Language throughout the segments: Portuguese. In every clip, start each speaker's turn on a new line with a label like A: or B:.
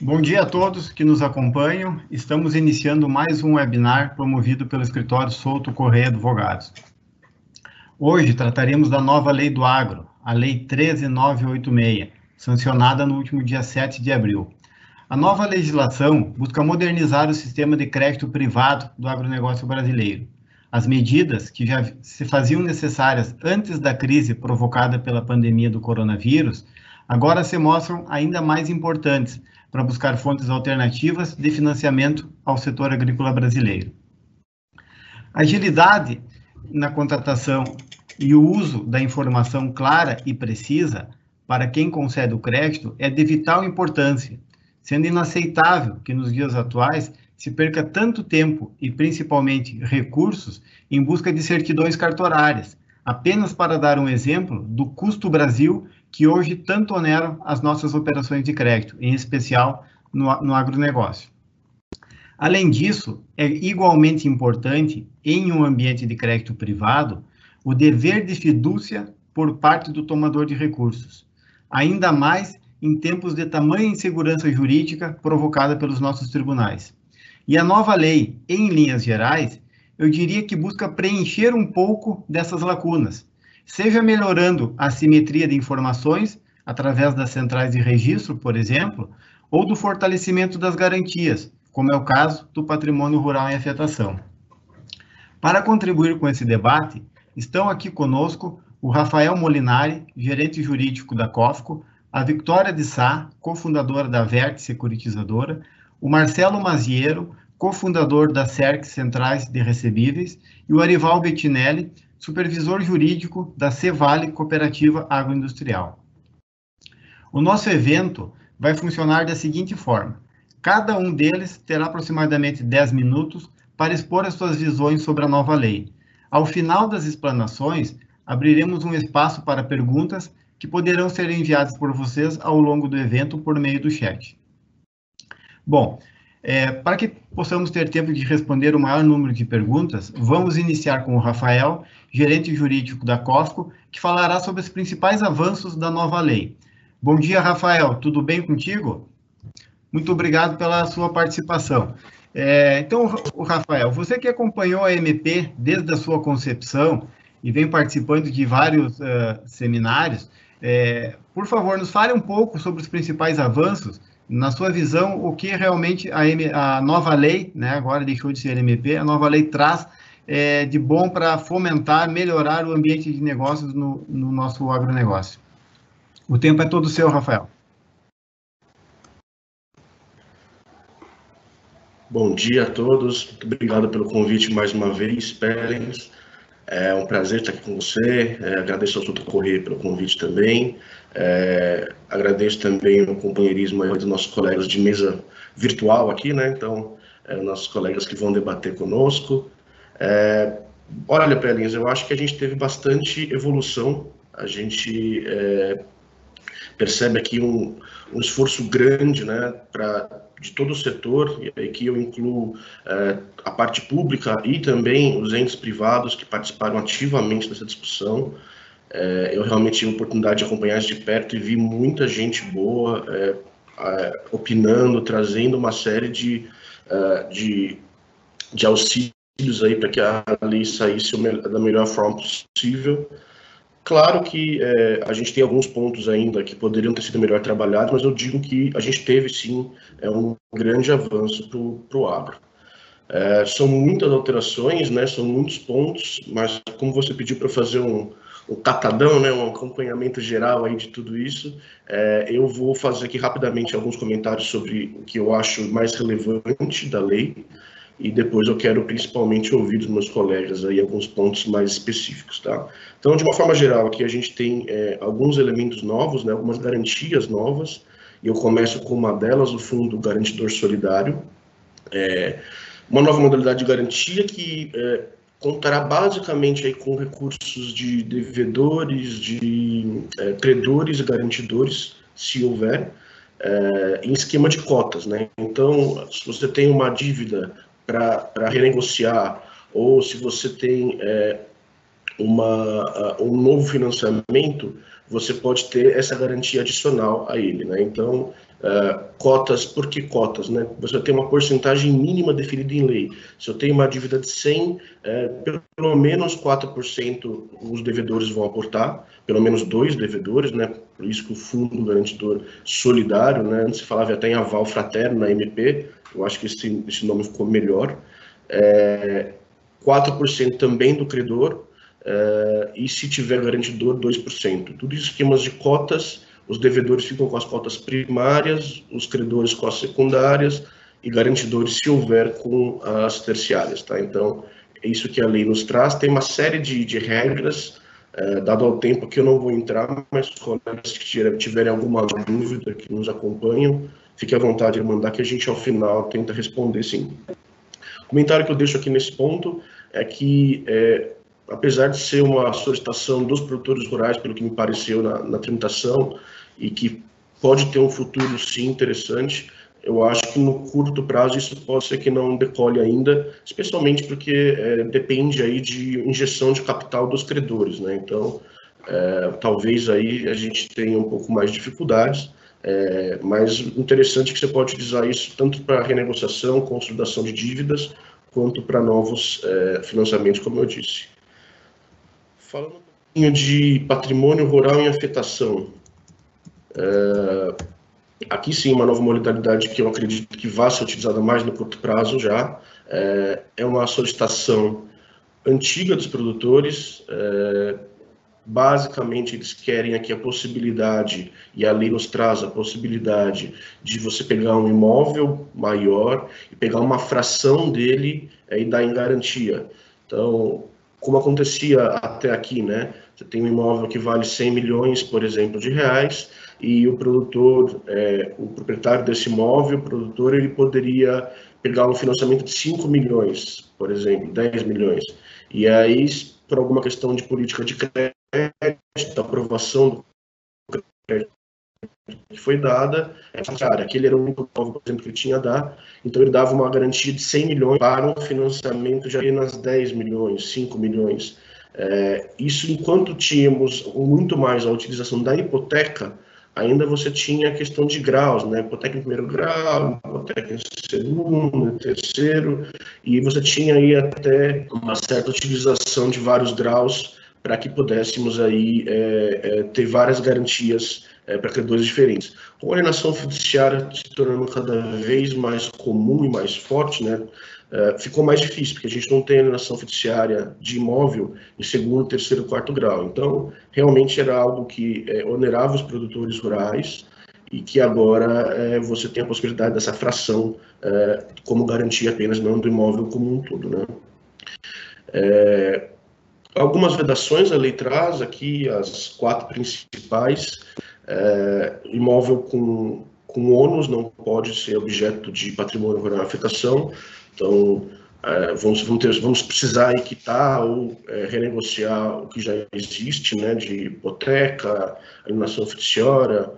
A: Bom dia a todos que nos acompanham. Estamos iniciando mais um webinar promovido pelo escritório Souto Correia Advogados. Hoje trataremos da nova Lei do Agro, a Lei 13986, sancionada no último dia 7 de abril. A nova legislação busca modernizar o sistema de crédito privado do agronegócio brasileiro. As medidas que já se faziam necessárias antes da crise provocada pela pandemia do coronavírus agora se mostram ainda mais importantes para buscar fontes alternativas de financiamento ao setor agrícola brasileiro. Agilidade na contratação e o uso da informação clara e precisa para quem concede o crédito é de vital importância, sendo inaceitável que nos dias atuais se perca tanto tempo e principalmente recursos em busca de certidões cartorárias, apenas para dar um exemplo do custo Brasil que hoje tanto oneram as nossas operações de crédito, em especial no, no agronegócio. Além disso, é igualmente importante, em um ambiente de crédito privado, o dever de fidúcia por parte do tomador de recursos, ainda mais em tempos de tamanha insegurança jurídica provocada pelos nossos tribunais. E a nova lei, em linhas gerais, eu diria que busca preencher um pouco dessas lacunas, seja melhorando a simetria de informações através das centrais de registro, por exemplo, ou do fortalecimento das garantias, como é o caso do patrimônio rural em afetação. Para contribuir com esse debate, estão aqui conosco o Rafael Molinari, gerente jurídico da COFCO, a Victoria de Sá, cofundadora da Vert Securitizadora, o Marcelo Maziero, cofundador da CERC Centrais de Recebíveis, e o Arival Bettinelli, supervisor jurídico da Cevale Cooperativa Agroindustrial. O nosso evento vai funcionar da seguinte forma: cada um deles terá aproximadamente 10 minutos para expor as suas visões sobre a nova lei. Ao final das explanações, abriremos um espaço para perguntas que poderão ser enviadas por vocês ao longo do evento por meio do chat. Bom, é, para que possamos ter tempo de responder o maior número de perguntas, vamos iniciar com o Rafael, gerente jurídico da COFCO, que falará sobre os principais avanços da nova lei. Bom dia, Rafael, tudo bem contigo? Muito obrigado pela sua participação. É, então, o Rafael, você que acompanhou a MP desde a sua concepção e vem participando de vários uh, seminários, é, por favor, nos fale um pouco sobre os principais avanços na sua visão, o que realmente a, M, a nova lei, né, agora deixou de ser MP, a nova lei traz é, de bom para fomentar, melhorar o ambiente de negócios no, no nosso agronegócio. O tempo é todo seu, Rafael.
B: Bom dia a todos, muito obrigado pelo convite mais uma vez, Perens. É um prazer estar aqui com você. É, agradeço ao Souto Corrêa pelo convite também. É, agradeço também o companheirismo dos nossos colegas de mesa virtual aqui, né? Então, é, nossos colegas que vão debater conosco. É, olha, Pelins, eu acho que a gente teve bastante evolução. A gente é, percebe aqui um, um esforço grande, né, para de todo o setor, e aqui eu incluo é, a parte pública e também os entes privados que participaram ativamente dessa discussão. É, eu realmente tive a oportunidade de acompanhar isso de perto e vi muita gente boa é, é opinando, trazendo uma série de, é, de, de auxílios aí para que a lei saísse da melhor forma possível. Claro que é, a gente tem alguns pontos ainda que poderiam ter sido melhor trabalhados, mas eu digo que a gente teve sim é, um grande avanço para o agro. É, são muitas alterações, né, são muitos pontos, mas como você pediu para fazer um, um catadão, né, um acompanhamento geral aí de tudo isso, é, eu vou fazer aqui rapidamente alguns comentários sobre o que eu acho mais relevante da lei, e depois eu quero principalmente ouvir dos meus colegas aí alguns pontos mais específicos, tá? Então, de uma forma geral, aqui a gente tem é, alguns elementos novos, né, algumas garantias novas, e eu começo com uma delas, o Fundo Garantidor Solidário, é, uma nova modalidade de garantia que é, contará basicamente aí com recursos de devedores, de é, credores e garantidores, se houver, é, em esquema de cotas, né? Então, se você tem uma dívida para renegociar, ou se você tem é, uma, um novo financiamento, você pode ter essa garantia adicional a ele. Né? Então, Uh, cotas, por que cotas? Né? Você tem uma porcentagem mínima definida em lei. Se eu tenho uma dívida de 100, é, pelo menos 4% os devedores vão aportar, pelo menos dois devedores, né? por isso que o Fundo Garantidor Solidário, né? antes se falava até em aval fraterno na MP, eu acho que esse, esse nome ficou melhor, é, 4% também do credor, é, e se tiver garantidor, 2%. Tudo isso esquemas de cotas, os devedores ficam com as cotas primárias, os credores com as secundárias e garantidores, se houver, com as terciárias. Tá? Então, é isso que a lei nos traz. Tem uma série de, de regras, é, dado ao tempo que eu não vou entrar, mas que tiverem alguma dúvida, que nos acompanham, fique à vontade de mandar que a gente, ao final, tenta responder sim. O comentário que eu deixo aqui nesse ponto é que é, apesar de ser uma solicitação dos produtores rurais, pelo que me pareceu na, na tramitação, e que pode ter um futuro sim interessante, eu acho que no curto prazo isso pode ser que não decole ainda, especialmente porque é, depende aí de injeção de capital dos credores, né? Então, é, talvez aí a gente tenha um pouco mais de dificuldades, é, mas interessante que você pode utilizar isso tanto para renegociação, consolidação de dívidas, quanto para novos é, financiamentos, como eu disse. Falando um pouquinho de patrimônio rural em afetação. É, aqui sim, uma nova modalidade que eu acredito que vai ser utilizada mais no curto prazo já. É, é uma solicitação antiga dos produtores. Basicamente, eles querem aqui a possibilidade, e a lei nos traz a possibilidade de você pegar um imóvel maior e pegar uma fração dele é, e dar em garantia. Então, como acontecia até aqui, né? Você tem um imóvel que vale 100 milhões, por exemplo, de reais, e o produtor, é, o proprietário desse imóvel, o produtor, ele poderia pegar um financiamento de 5 milhões, por exemplo, 10 milhões. E aí, por alguma questão de política de crédito, aprovação do crédito que foi dada, é cara, aquele era o único imóvel, por exemplo, que ele tinha a dar, então ele dava uma garantia de 100 milhões para um financiamento de apenas 10 milhões, 5 milhões. É, isso enquanto tínhamos muito mais a utilização da hipoteca, ainda você tinha a questão de graus, né? Hipoteca em primeiro grau, hipoteca em segundo, terceiro, e você tinha aí até uma certa utilização de vários graus para que pudéssemos aí é, é, ter várias garantias é, para credores diferentes. Com a alienação fiduciária se tornando cada vez mais comum e mais forte, né, é, ficou mais difícil, porque a gente não tem alienação fiduciária de imóvel em segundo, terceiro, quarto grau. Então, realmente era algo que é, onerava os produtores rurais e que agora é, você tem a possibilidade dessa fração é, como garantia apenas, não do imóvel como um todo. Né? É, algumas vedações a lei traz aqui, as quatro principais. É, imóvel com, com ônus não pode ser objeto de patrimônio rural afetação, então é, vamos, vamos, ter, vamos precisar quitar ou é, renegociar o que já existe, né, de hipoteca, alienação fiduciária,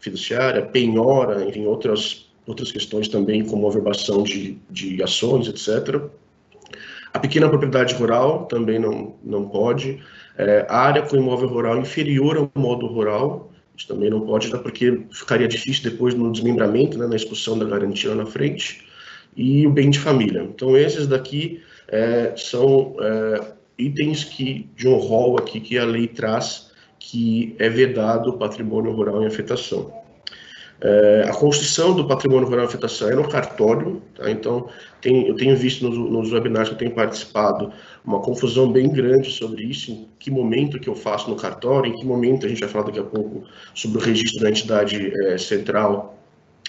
B: fiduciária, penhora, enfim, outras, outras questões também, como averbação de, de ações, etc. A pequena propriedade rural também não, não pode. É, área com imóvel rural inferior ao modo rural, isso também não pode, porque ficaria difícil depois no desmembramento, né, na expulsão da garantia na frente, e o bem de família. Então, esses daqui é, são é, itens que, de um rol aqui que a lei traz, que é vedado o patrimônio rural em afetação. É, a construção do patrimônio rural afetação é no cartório, tá? então tem, eu tenho visto nos, nos webinars que eu tenho participado uma confusão bem grande sobre isso, em que momento que eu faço no cartório, em que momento, a gente vai falar daqui a pouco sobre o registro da entidade é, central,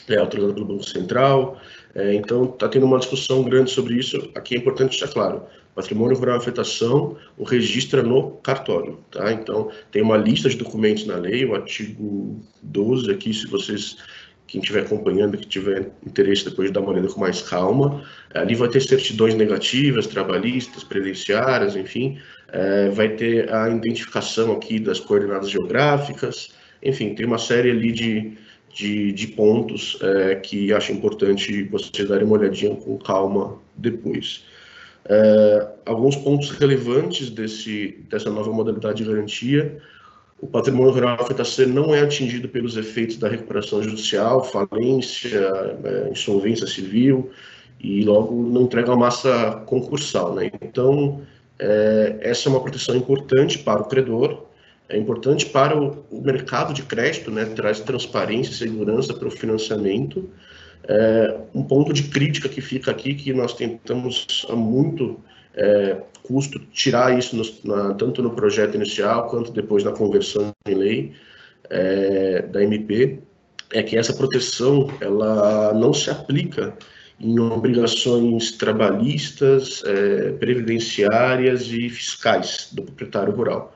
B: é, autorizada pelo Banco Central, é, então está tendo uma discussão grande sobre isso, aqui é importante deixar claro, patrimônio rural afetação, o registro é no cartório, tá? Então, tem uma lista de documentos na lei, o artigo 12 aqui, se vocês quem estiver acompanhando, que tiver interesse depois de dar uma olhada com mais calma, ali vai ter certidões negativas, trabalhistas, previdenciárias, enfim, é, vai ter a identificação aqui das coordenadas geográficas, enfim, tem uma série ali de, de, de pontos é, que acho importante vocês darem uma olhadinha com calma depois. É, alguns pontos relevantes desse, dessa nova modalidade de garantia, o patrimônio rural FTC não é atingido pelos efeitos da recuperação judicial, falência, é, insolvência civil, e logo não entrega a massa concursal. Né? Então, é, essa é uma proteção importante para o credor, é importante para o, mercado de crédito, né? traz transparência e segurança para o financiamento. É, um ponto de crítica que fica aqui, que nós tentamos há muito é, custo tirar isso no, na, tanto no projeto inicial quanto depois na conversão em lei é, da MP, é que essa proteção ela não se aplica em obrigações trabalhistas, é, previdenciárias e fiscais do proprietário rural.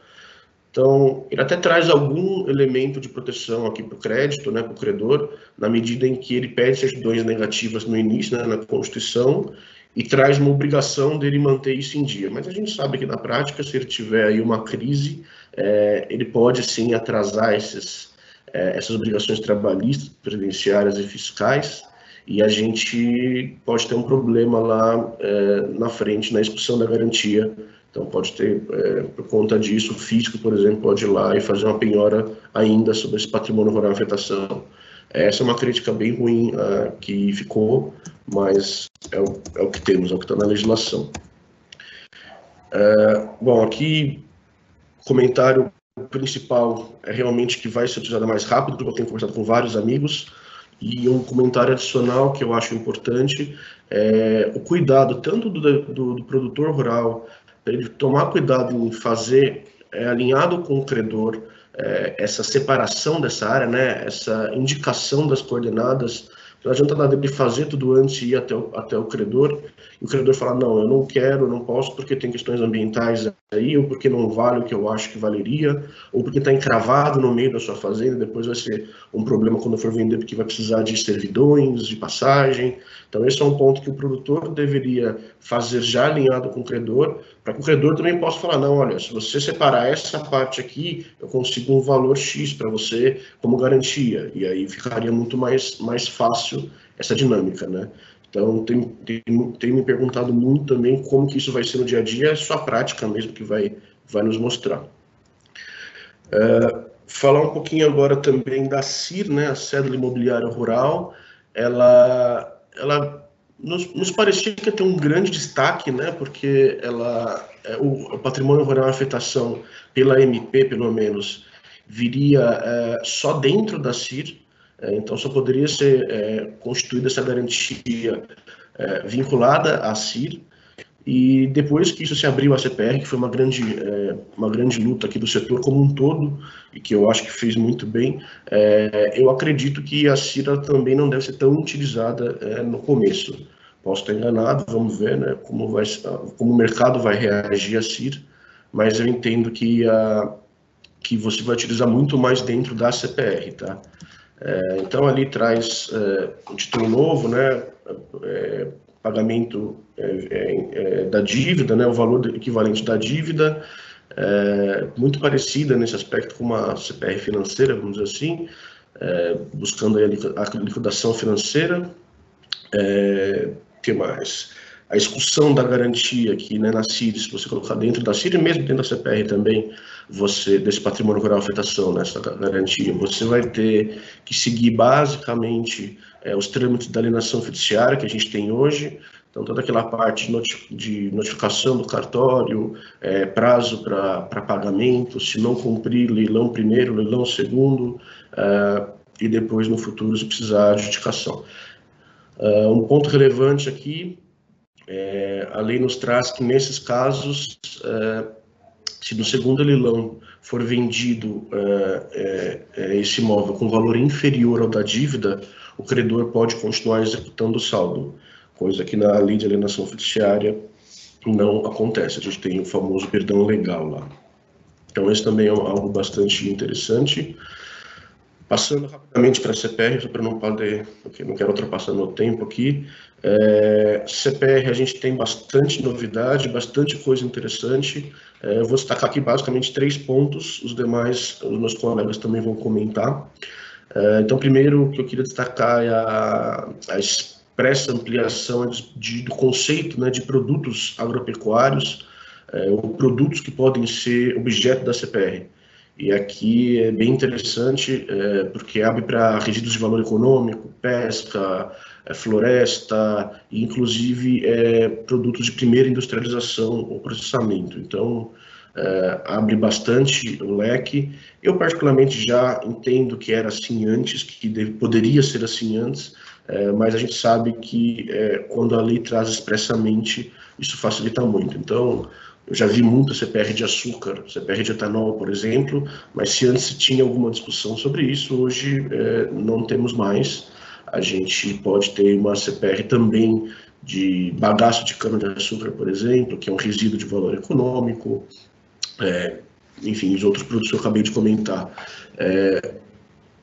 B: Então, ele até traz algum elemento de proteção aqui para o crédito, né, para o credor, na medida em que ele pede certidões negativas no início, né, na Constituição, e traz uma obrigação dele manter isso em dia. Mas a gente sabe que na prática, se ele tiver aí uma crise, é, ele pode sim atrasar esses, é, essas obrigações trabalhistas, previdenciárias e fiscais, e a gente pode ter um problema lá é, na frente, na expulsão da garantia. Então, pode ter, é, por conta disso, o fisco, por exemplo, pode ir lá e fazer uma penhora ainda sobre esse patrimônio rural em afetação. Essa é uma crítica bem ruim uh, que ficou, mas é o, é o, que temos, é o que está na legislação. Uh, bom, aqui, comentário principal é realmente que vai ser utilizada mais rápido, porque eu tenho conversado com vários amigos, e um comentário adicional que eu acho importante é o cuidado tanto do, do, do produtor rural, ele tomar cuidado em fazer é, alinhado com o credor é, essa separação dessa área, né, essa indicação das coordenadas não adianta nada ele fazer tudo antes e ir até o, até o credor, e o credor falar, não, eu não quero, não posso porque tem questões ambientais aí, ou porque não vale o que eu acho que valeria, ou porque está encravado no meio da sua fazenda, depois vai ser um problema quando for vender, porque vai precisar de servidões, de passagem. Então, esse é um ponto que o produtor deveria fazer já alinhado com o credor, para que o credor também possa falar, não, olha, se você separar essa parte aqui, eu consigo um valor X para você como garantia, e aí ficaria muito mais, mais fácil essa dinâmica, né? Então, tem, tem, tem, me perguntado muito também como que isso vai ser no dia a dia, é só a prática mesmo que vai, vai nos mostrar. Uh, falar um pouquinho agora também da CIR, né, a Cédula Imobiliária Rural, ela, ela nos, nos parecia que ia ter um grande destaque, né, porque ela, é, o, o patrimônio rural afetação pela MP, pelo menos, viria é, só dentro da CIR, é, então, só poderia ser é, constituída essa garantia é, vinculada à CIR, e depois que isso se abriu à CPR, que foi uma grande, é, uma grande luta aqui do setor como um todo, e que eu acho que fez muito bem, eu acredito que a CIR também não deve ser tão utilizada no começo. Posso estar enganado, vamos ver né, como, vai, como o mercado vai reagir a CIR, mas eu entendo que, a, que você vai utilizar muito mais dentro da CPR, tá? É, então, ali traz é, um título novo, né, é, pagamento é, é, é, da dívida, né, o valor equivalente da dívida, muito parecida nesse aspecto com uma CPR financeira, vamos dizer assim, buscando a liquidação financeira. O que mais? a execução da garantia aqui né, na CIR, se você colocar dentro da CIR, mesmo dentro da CPR também, você desse patrimônio rural afetação, nessa né, garantia, você vai ter que seguir basicamente é, os trâmites da alienação fiduciária que a gente tem hoje, então toda aquela parte de notificação do cartório, é, prazo para pagamento, se não cumprir, leilão primeiro, leilão segundo, é, e depois no futuro se precisar adjudicação. Uh, um ponto relevante aqui é, a lei nos traz que, nesses casos, é, se no segundo leilão for vendido é, é, esse imóvel com valor inferior ao da dívida, o credor pode continuar executando o saldo, coisa que na lei de alienação fiduciária não acontece. A gente tem o famoso perdão legal lá. Então, esse também é algo bastante interessante. Passando rapidamente para a CPR, só para não poder, porque não quero ultrapassar meu tempo aqui. É, CPR, a gente tem bastante novidade, bastante coisa interessante. É, eu vou destacar aqui basicamente três pontos, os demais, os meus colegas também vão comentar. É, então, primeiro, o que eu queria destacar é a, a expressa ampliação de, do conceito né, de produtos agropecuários, é, ou produtos que podem ser objeto da CPR. E aqui é bem interessante, é, porque abre para resíduos de valor econômico, pesca, é, floresta, inclusive é, produtos de primeira industrialização ou processamento. Então, é, abre bastante o leque. Eu, particularmente, já entendo que era assim antes, que deve, poderia ser assim antes, é, mas a gente sabe que é, quando a lei traz expressamente, isso facilita muito. Então, eu já vi muito CPR de açúcar, CPR de etanol, por exemplo, mas se antes tinha alguma discussão sobre isso, hoje é, não temos mais. A gente pode ter uma CPR também de bagaço de cana-de-açúcar, por exemplo, que é um resíduo de valor econômico, é, enfim, os outros produtos que eu acabei de comentar. É,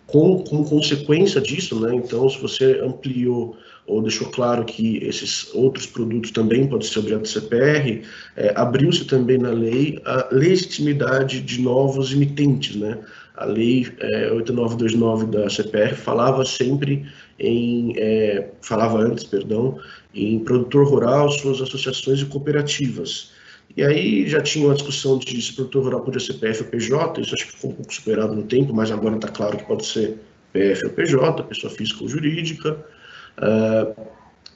B: com, com consequência disso, né, então, se você ampliou ou deixou claro que esses outros produtos também podem ser objeto de CPR, é, abriu-se também na lei a legitimidade de novos emitentes, né? A lei é, 8929 da CPR falava sempre em, é, falava antes, perdão, em produtor rural, suas associações e cooperativas. E aí já tinha uma discussão de se produtor rural podia ser PF ou PJ, isso acho que ficou um pouco superado no tempo, mas agora está claro que pode ser PF ou PJ, pessoa física ou jurídica. Uh,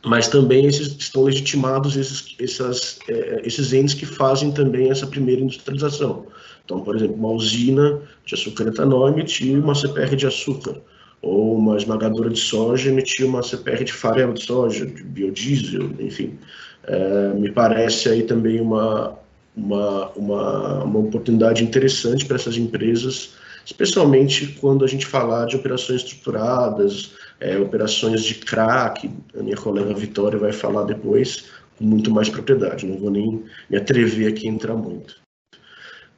B: mas também esses, estão legitimados esses, essas, é, esses entes que fazem também essa primeira industrialização. Então, por exemplo, uma usina de açúcar etanol emitiu uma CPR de açúcar, ou uma esmagadora de soja emitiu uma CPR de farelo de soja, de biodiesel, enfim. É, me parece aí também uma, uma, uma, uma oportunidade interessante para essas empresas, especialmente quando a gente falar de operações estruturadas, é, operações de crack, a minha colega Vitória vai falar depois com muito mais propriedade, não vou nem me atrever aqui a entrar muito.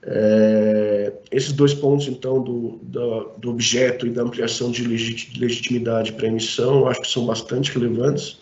B: É, esses dois pontos, então, do, do, do, objeto e da ampliação de legitimidade para emissão, eu acho que são bastante relevantes.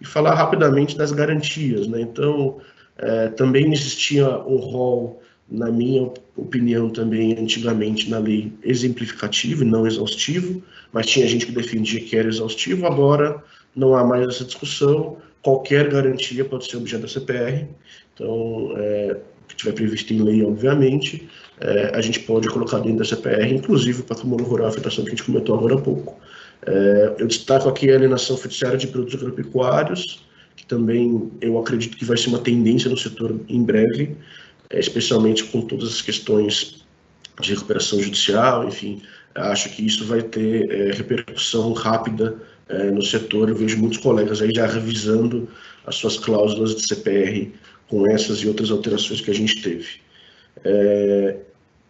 B: E falar rapidamente das garantias. Né? Então, é, também existia um rol, na minha opinião, também antigamente na lei exemplificativo e não exaustivo, mas tinha gente que defendia que era exaustivo, agora não há mais essa discussão, qualquer garantia pode ser objeto da CPR, então, é, que tiver previsto em lei, obviamente, é, a gente pode colocar dentro da CPR, inclusive o patrimônio rural, a afetação que a gente comentou agora há pouco. É, eu destaco aqui a alienação fiduciária de produtos agropecuários, que também eu acredito que vai ser uma tendência no setor em breve, especialmente com todas as questões de recuperação judicial, enfim, acho que isso vai ter é, repercussão rápida é, no setor. Eu vejo muitos colegas aí já revisando as suas cláusulas de CPR com essas e outras alterações que a gente teve. É,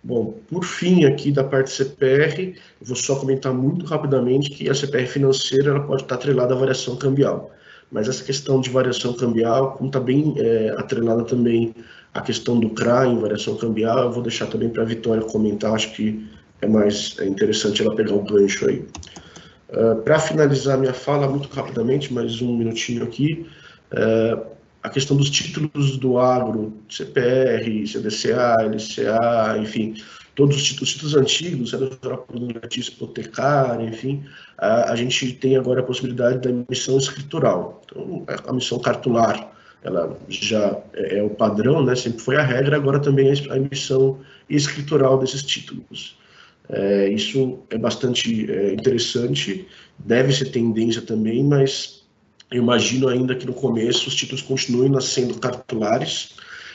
B: bom, por fim aqui da parte CPR, vou só comentar muito rapidamente que a CPR financeira ela pode estar atrelada à variação cambial, mas essa questão de variação cambial, como está bem é, atrelada também à questão do CRA variação cambial, eu vou deixar também para a Vitória comentar, acho que é mais é interessante ela pegar o gancho aí. Uh, para finalizar minha fala, muito rapidamente, mais um minutinho aqui, uh, a questão dos títulos do agro, CPR, CDCA, LCA, enfim, todos os títulos, títulos antigos, notícia hipotecária, enfim, a, a, gente tem agora a possibilidade da emissão escritural. Então, a emissão cartular, ela já é, é, o padrão, né, sempre foi a regra, agora também a emissão escritural desses títulos. É, isso é bastante é, interessante, deve ser tendência também, mas eu imagino ainda que no começo os títulos continuem nascendo cartulares.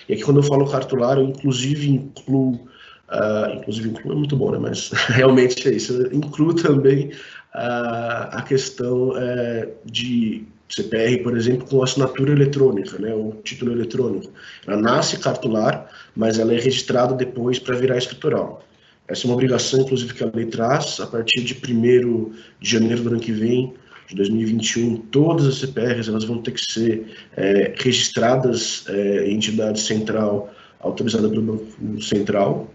B: E aqui quando eu falo cartular, eu inclusive incluo, uh, inclusive incluo é muito bom, né? Mas realmente é isso. Eu incluo também uh, a questão uh, de CPR, por exemplo, com assinatura eletrônica, né? O título eletrônico. Ela nasce cartular, mas ela é registrada depois para virar escritural. Essa é uma obrigação, inclusive, que a lei traz. A partir de 1 de janeiro do ano que vem, de 2021, todas as CPRs elas vão ter que ser é, registradas é, em entidade central autorizada pelo Banco Central.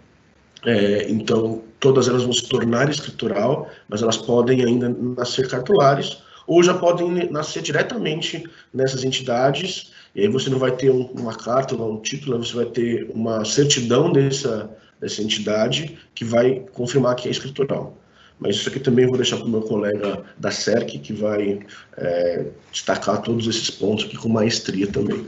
B: É, então, todas elas vão se tornar escritural, mas elas podem ainda nascer cartulares ou já podem nascer diretamente nessas entidades. E aí você não vai ter um, uma carta, um título, você vai ter uma certidão dessa, dessa entidade que vai confirmar que é escritural. Mas isso aqui também vou deixar para o meu colega da SERC, que vai é, destacar todos esses pontos aqui com maestria também.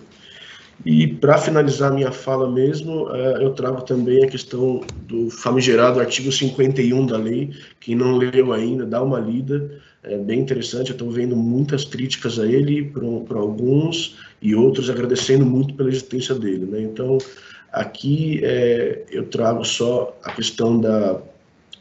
B: E para finalizar minha fala mesmo, é, eu trago também a questão do famigerado artigo 51 da lei. Quem não leu ainda, dá uma lida, é bem interessante. Eu estou vendo muitas críticas a ele para alguns e outros agradecendo muito pela existência dele. Né? Então, aqui é, eu trago só a questão da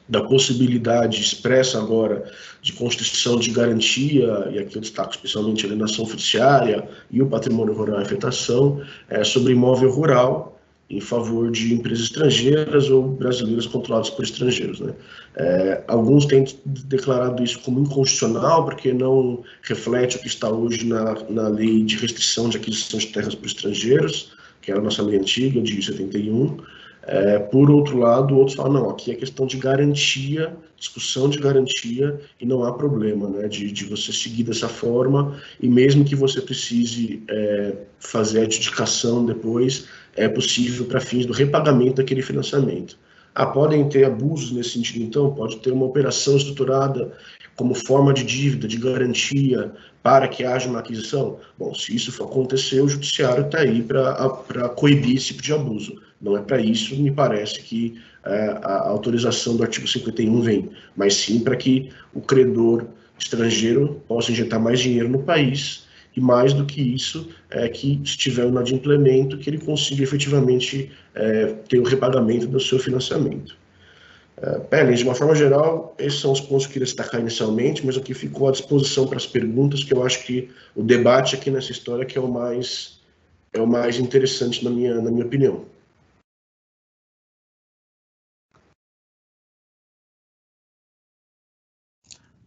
B: da possibilidade expressa agora de constituição de garantia, e aqui eu destaco especialmente a alienação oficiária e o patrimônio rural em afetação, é, sobre imóvel rural em favor de empresas estrangeiras ou brasileiras controladas por estrangeiros. Né? É, alguns têm declarado isso como inconstitucional, porque não reflete o que está hoje na, na lei de restrição de aquisição de terras por estrangeiros, que era a nossa lei antiga, de 71, é, por outro lado, outros falam, não, aqui é questão de garantia, discussão de garantia, e não há problema né, de, de você seguir dessa forma, e mesmo que você precise é, fazer a adjudicação depois, é possível para fins do repagamento daquele financiamento. Ah, podem ter abusos nesse sentido, então? Pode ter uma operação estruturada como forma de dívida, de garantia, para que haja uma aquisição? Bom, se isso for acontecer, o judiciário está aí para coibir esse tipo de abuso. Não é para isso, me parece, que é, a autorização do artigo 51 vem, mas sim para que o credor estrangeiro possa injetar mais dinheiro no país e mais do que isso, é que se tiver um inadimplemento, que ele consiga efetivamente é, ter o repagamento do seu financiamento. É, de uma forma geral, esses são os pontos que eu queria destacar inicialmente, mas aqui ficou à disposição para as perguntas, que eu acho que o debate aqui nessa história que é o mais, é o mais interessante na minha, na minha opinião.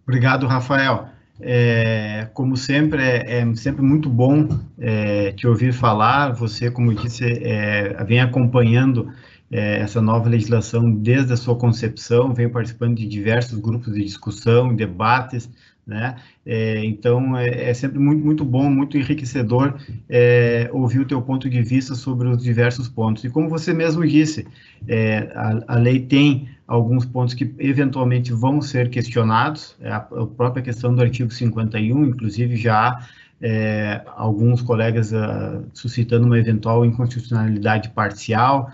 A: Obrigado, Rafael. É, como sempre, é, é, sempre muito bom é, te ouvir falar. Você, como disse, é, vem acompanhando é, essa nova legislação desde a sua concepção, vem participando de diversos grupos de discussão, debates, né? É, então é, é, sempre muito, muito bom, muito enriquecedor é, ouvir o teu ponto de vista sobre os diversos pontos. E como você mesmo disse, é, a, a, lei tem alguns pontos que eventualmente vão ser questionados, é a, a própria questão do artigo 51, inclusive já há é, alguns colegas uh, suscitando uma eventual inconstitucionalidade parcial,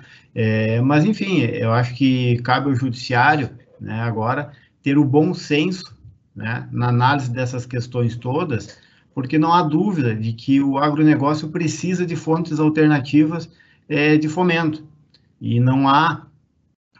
A: mas enfim, eu acho que cabe ao judiciário, né, agora, ter o bom senso né, na análise dessas questões todas, porque não há dúvida de que o agronegócio precisa de fontes alternativas é, de fomento. E não há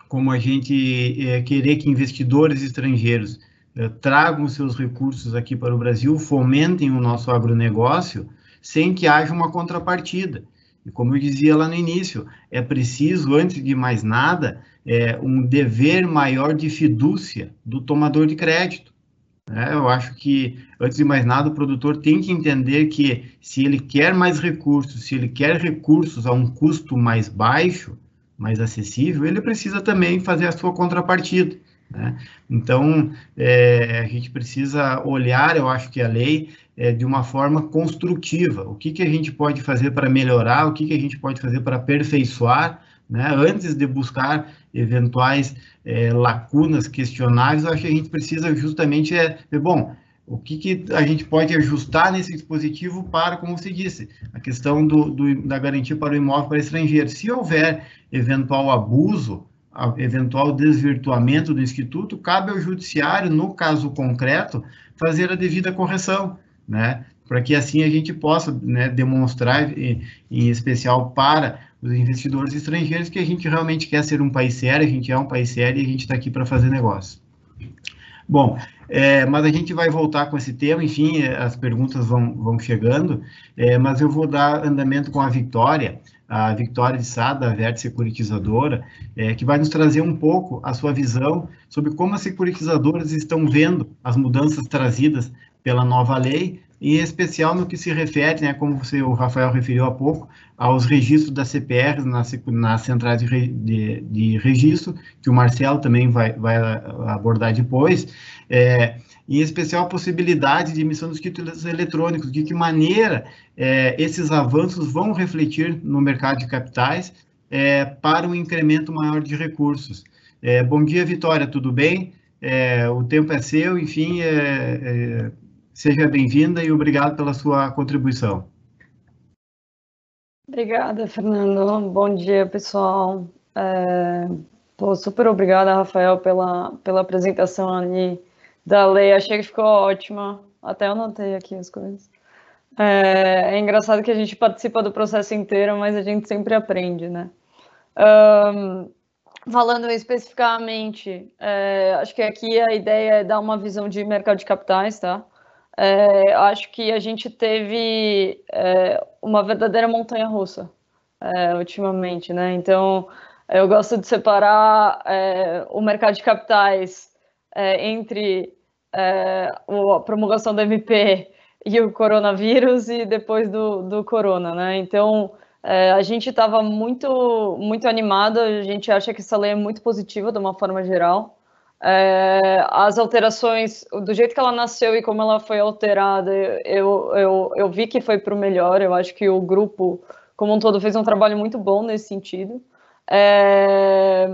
A: como a gente é, querer que investidores estrangeiros é, tragam seus recursos aqui para o Brasil, fomentem o nosso agronegócio, sem que haja uma contrapartida. E como eu dizia lá no início, é preciso, antes de mais nada, é, um dever maior de fidúcia do tomador de crédito. É, eu acho que, antes de mais nada, o produtor tem que entender que se ele quer mais recursos, se ele quer recursos a um custo mais baixo, mais acessível, ele precisa também fazer a sua contrapartida. Né? Então, é, a gente precisa olhar, eu acho que a lei, é, de uma forma construtiva. O que, que a gente pode fazer para melhorar, o que, que a gente pode fazer para aperfeiçoar né? Antes de buscar eventuais é, lacunas questionáveis, acho que a gente precisa justamente é, ver, bom, o que, que, a gente pode ajustar nesse dispositivo para, como você disse, a questão do, do, da garantia para o imóvel para estrangeiro. Se houver eventual abuso, eventual desvirtuamento do instituto, cabe ao judiciário, no caso concreto, fazer a devida correção, né? Para que assim a gente possa né, demonstrar, em, em especial para os investidores estrangeiros, que a gente realmente quer ser um país sério, a gente é um país sério e a gente está aqui para fazer negócio. Bom, é, mas a gente vai voltar com esse tema, enfim, é, as perguntas vão, vão chegando, é, mas eu vou dar andamento com a Vitória, a Vitória de Sá, da Verde Securitizadora, é, que vai nos trazer um pouco a sua visão sobre como as securitizadoras estão vendo as mudanças trazidas pela nova lei em especial no que se refere, né, como você, o Rafael referiu há pouco, aos registros da CPR nas, nas centrais de, de, de, registro, que o Marcelo também vai, vai abordar depois, é, em especial a possibilidade de emissão dos títulos eletrônicos, de que maneira é, esses avanços vão refletir no mercado de capitais é, para um incremento maior de recursos. É, bom dia, Vitória, tudo bem? É, o tempo é seu, enfim, é, Seja bem-vinda e obrigado pela sua contribuição.
C: Obrigada, Fernando. Bom dia, pessoal. É, pô, super obrigada, Rafael, pela, pela apresentação ali da lei. Achei que ficou ótima. Até anotei aqui as coisas. É, é, engraçado que a gente participa do processo inteiro, mas a gente sempre aprende, né? Um, falando especificamente, é, acho que aqui a ideia é dar uma visão de mercado de capitais, tá? É, acho que a gente teve é, uma verdadeira montanha russa é, ultimamente, né? Então, eu gosto de separar é, o mercado de capitais é, entre é, a promulgação do MP e o coronavírus e depois do, do corona, né? Então, a gente estava muito, muito animado, a gente acha que essa lei é muito positiva de uma forma geral. É, as alterações, do jeito que ela nasceu e como ela foi alterada, eu, eu, eu vi que foi para o melhor. Eu acho que o grupo, como um todo, fez um trabalho muito bom nesse sentido. É,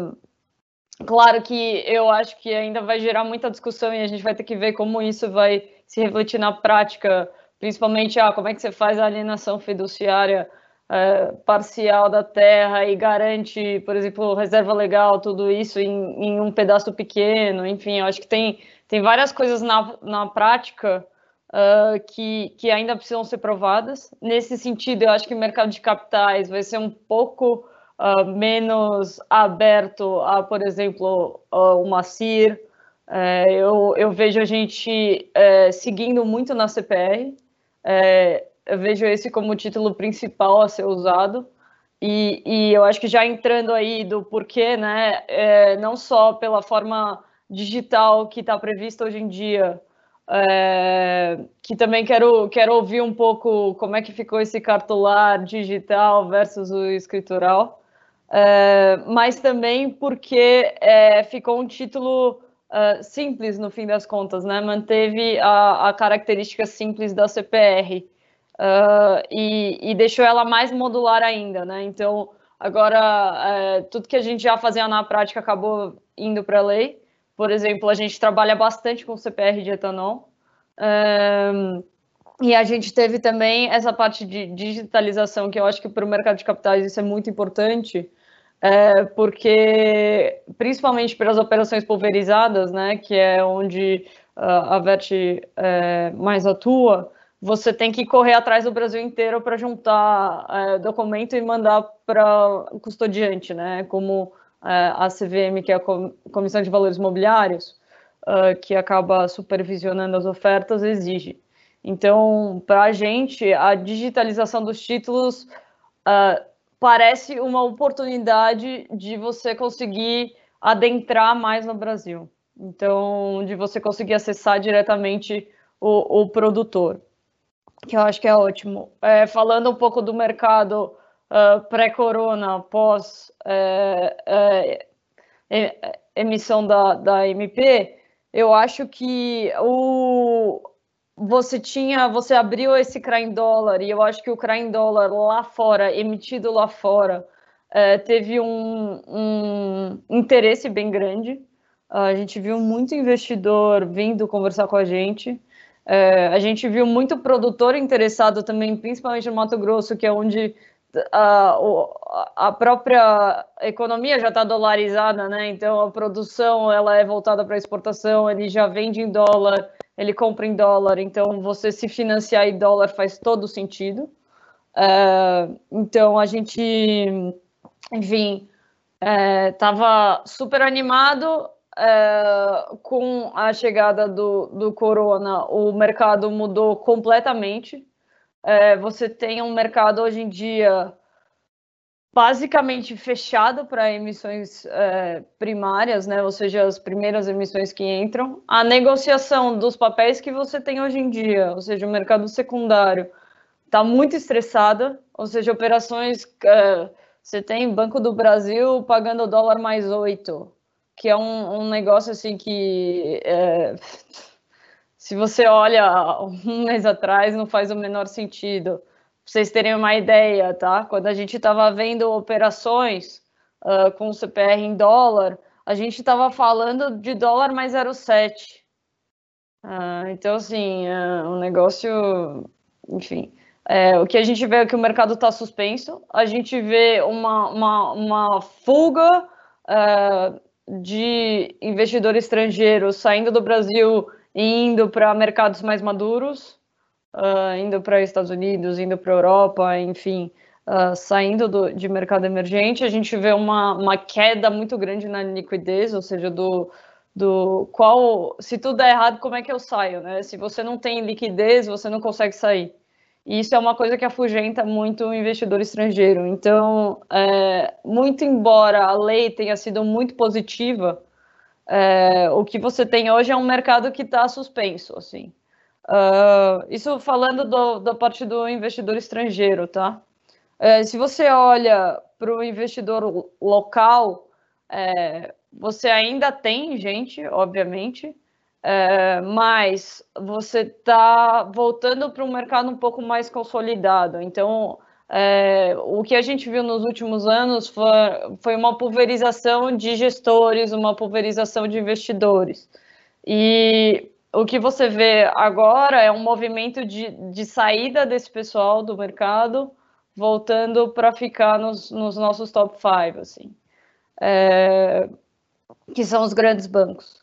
C: claro que eu acho que ainda vai gerar muita discussão e a gente vai ter que ver como isso vai se refletir na prática, principalmente ah, como é que você faz a alienação fiduciária é, parcial da terra e garante, por exemplo, reserva legal, tudo isso em, em, um pedaço pequeno, enfim, eu acho que tem, tem várias coisas na, na prática uh, que, que ainda precisam ser provadas. Nesse sentido, eu acho que o mercado de capitais vai ser um pouco uh, menos aberto a, por exemplo, uh, uma CIR. Uh, eu, eu vejo a gente seguindo muito na CPR. Eu vejo esse como o título principal a ser usado. E, e eu acho que já entrando aí do porquê, né, é, não só pela forma digital que está prevista hoje em dia, é, que também quero, quero ouvir um pouco como é que ficou esse cartular digital versus o escritural, é, mas também porque é, ficou um título uh, simples no fim das contas, né? Manteve a, a característica simples da CPR uh, e, e, deixou ela mais modular ainda, né? Então, agora, uh, tudo que a gente já fazia na prática acabou indo para a lei. Por exemplo, a gente trabalha bastante com CPR de etanol. Um, e a gente teve também essa parte de digitalização, que eu acho que para o mercado de capitais isso é muito importante, é, porque, principalmente pelas operações pulverizadas, né, que é onde uh, a VET é, mais atua, você tem que correr atrás do Brasil inteiro para juntar é, documento e mandar para o custodiante, né? Como é, a CVM, que é a Comissão de Valores Imobiliários, é, que acaba supervisionando as ofertas, exige. Então, para a gente, a digitalização dos títulos é, parece uma oportunidade de você conseguir adentrar mais no Brasil. Então, de você conseguir acessar diretamente o, o produtor que eu acho que é ótimo. É, falando um pouco do mercado uh, pré-corona, pós é, é, emissão da, da MP, eu acho que o, você tinha, você abriu esse CRA em dólar, e eu acho que o CRA em dólar lá fora, emitido lá fora, é, teve um, um, interesse bem grande. A gente viu muito investidor vindo conversar com a gente. É, a gente viu muito produtor interessado também, principalmente no Mato Grosso, que é onde a, a própria economia já está dolarizada, né? Então a produção ela é voltada para exportação, ele já vende em dólar, ele compra em dólar, então você se financiar em dólar faz todo sentido. É, então a gente, enfim, estava é, super animado é, com a chegada do, do corona, o mercado mudou completamente. É, você tem um mercado hoje em dia basicamente fechado para emissões é, primárias, né? Ou seja, as primeiras emissões que entram. A negociação dos papéis que você tem hoje em dia, ou seja, o mercado secundário, está muito estressada. Ou seja, operações. É, você tem Banco do Brasil pagando dólar mais oito que é um, um negócio assim que é, se você olha um mês atrás não faz o menor sentido. Pra vocês terem uma ideia, tá? Quando a gente estava vendo operações uh, com o CPR em dólar, a gente estava falando de dólar mais 0,7. Uh, então, assim, uh, um negócio, enfim. É, o que a gente vê é que o mercado está suspenso, a gente vê uma, uma, uma fuga uh, de investidor estrangeiro saindo do Brasil e indo para mercados mais maduros, uh, indo para Estados Unidos, indo para Europa, enfim, uh, saindo do, de mercado emergente. A gente vê uma, uma queda muito grande na liquidez, ou seja, do, do qual, se tudo der errado, como é que eu saio, né? Se você não tem liquidez, você não consegue sair. E isso é uma coisa que afugenta muito o investidor estrangeiro. Então, é, muito embora a lei tenha sido muito positiva, é, o que você tem hoje é um mercado que está suspenso, assim. Uh, isso falando do, da parte do investidor estrangeiro, tá? É, se você olha para o investidor local, é, você ainda tem gente, obviamente, é, mas você está voltando para um mercado um pouco mais consolidado. Então, é, o que a gente viu nos últimos anos foi, foi, uma pulverização de gestores, uma pulverização de investidores. E o que você vê agora é um movimento de, de saída desse pessoal do mercado, voltando para ficar nos, nos, nossos top five, assim, é, que são os grandes bancos.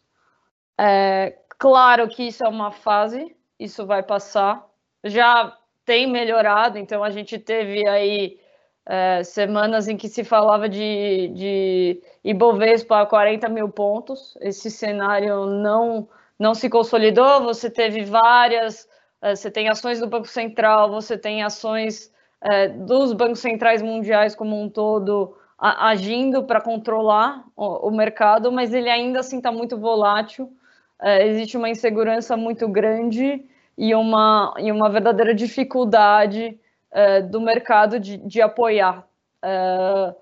C: É, claro que isso é uma fase, isso vai passar. Já tem melhorado, então a gente teve aí é, semanas em que se falava de, de Ibovespa a 40 mil pontos. Esse cenário não, não se consolidou. Você teve várias, é, você tem ações do Banco Central, você tem ações é, dos bancos centrais mundiais como um todo agindo para controlar o, o, mercado, mas ele ainda assim está muito volátil é, existe uma insegurança muito grande e uma, e uma verdadeira dificuldade é, do mercado de, de apoiar. É,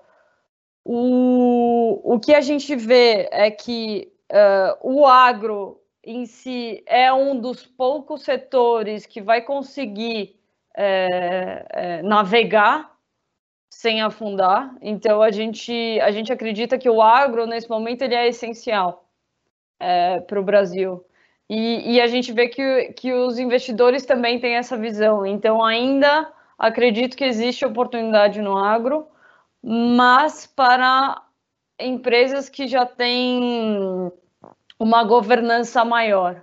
C: o, o que a gente vê é que é, o agro em si é um dos poucos setores que vai conseguir é, é, navegar sem afundar. Então a gente a gente acredita que o agro nesse momento ele é essencial é, para o Brasil. E, e, a gente vê que, que os investidores também têm essa visão. Então, ainda acredito que existe oportunidade no agro, mas para empresas que já têm uma governança maior,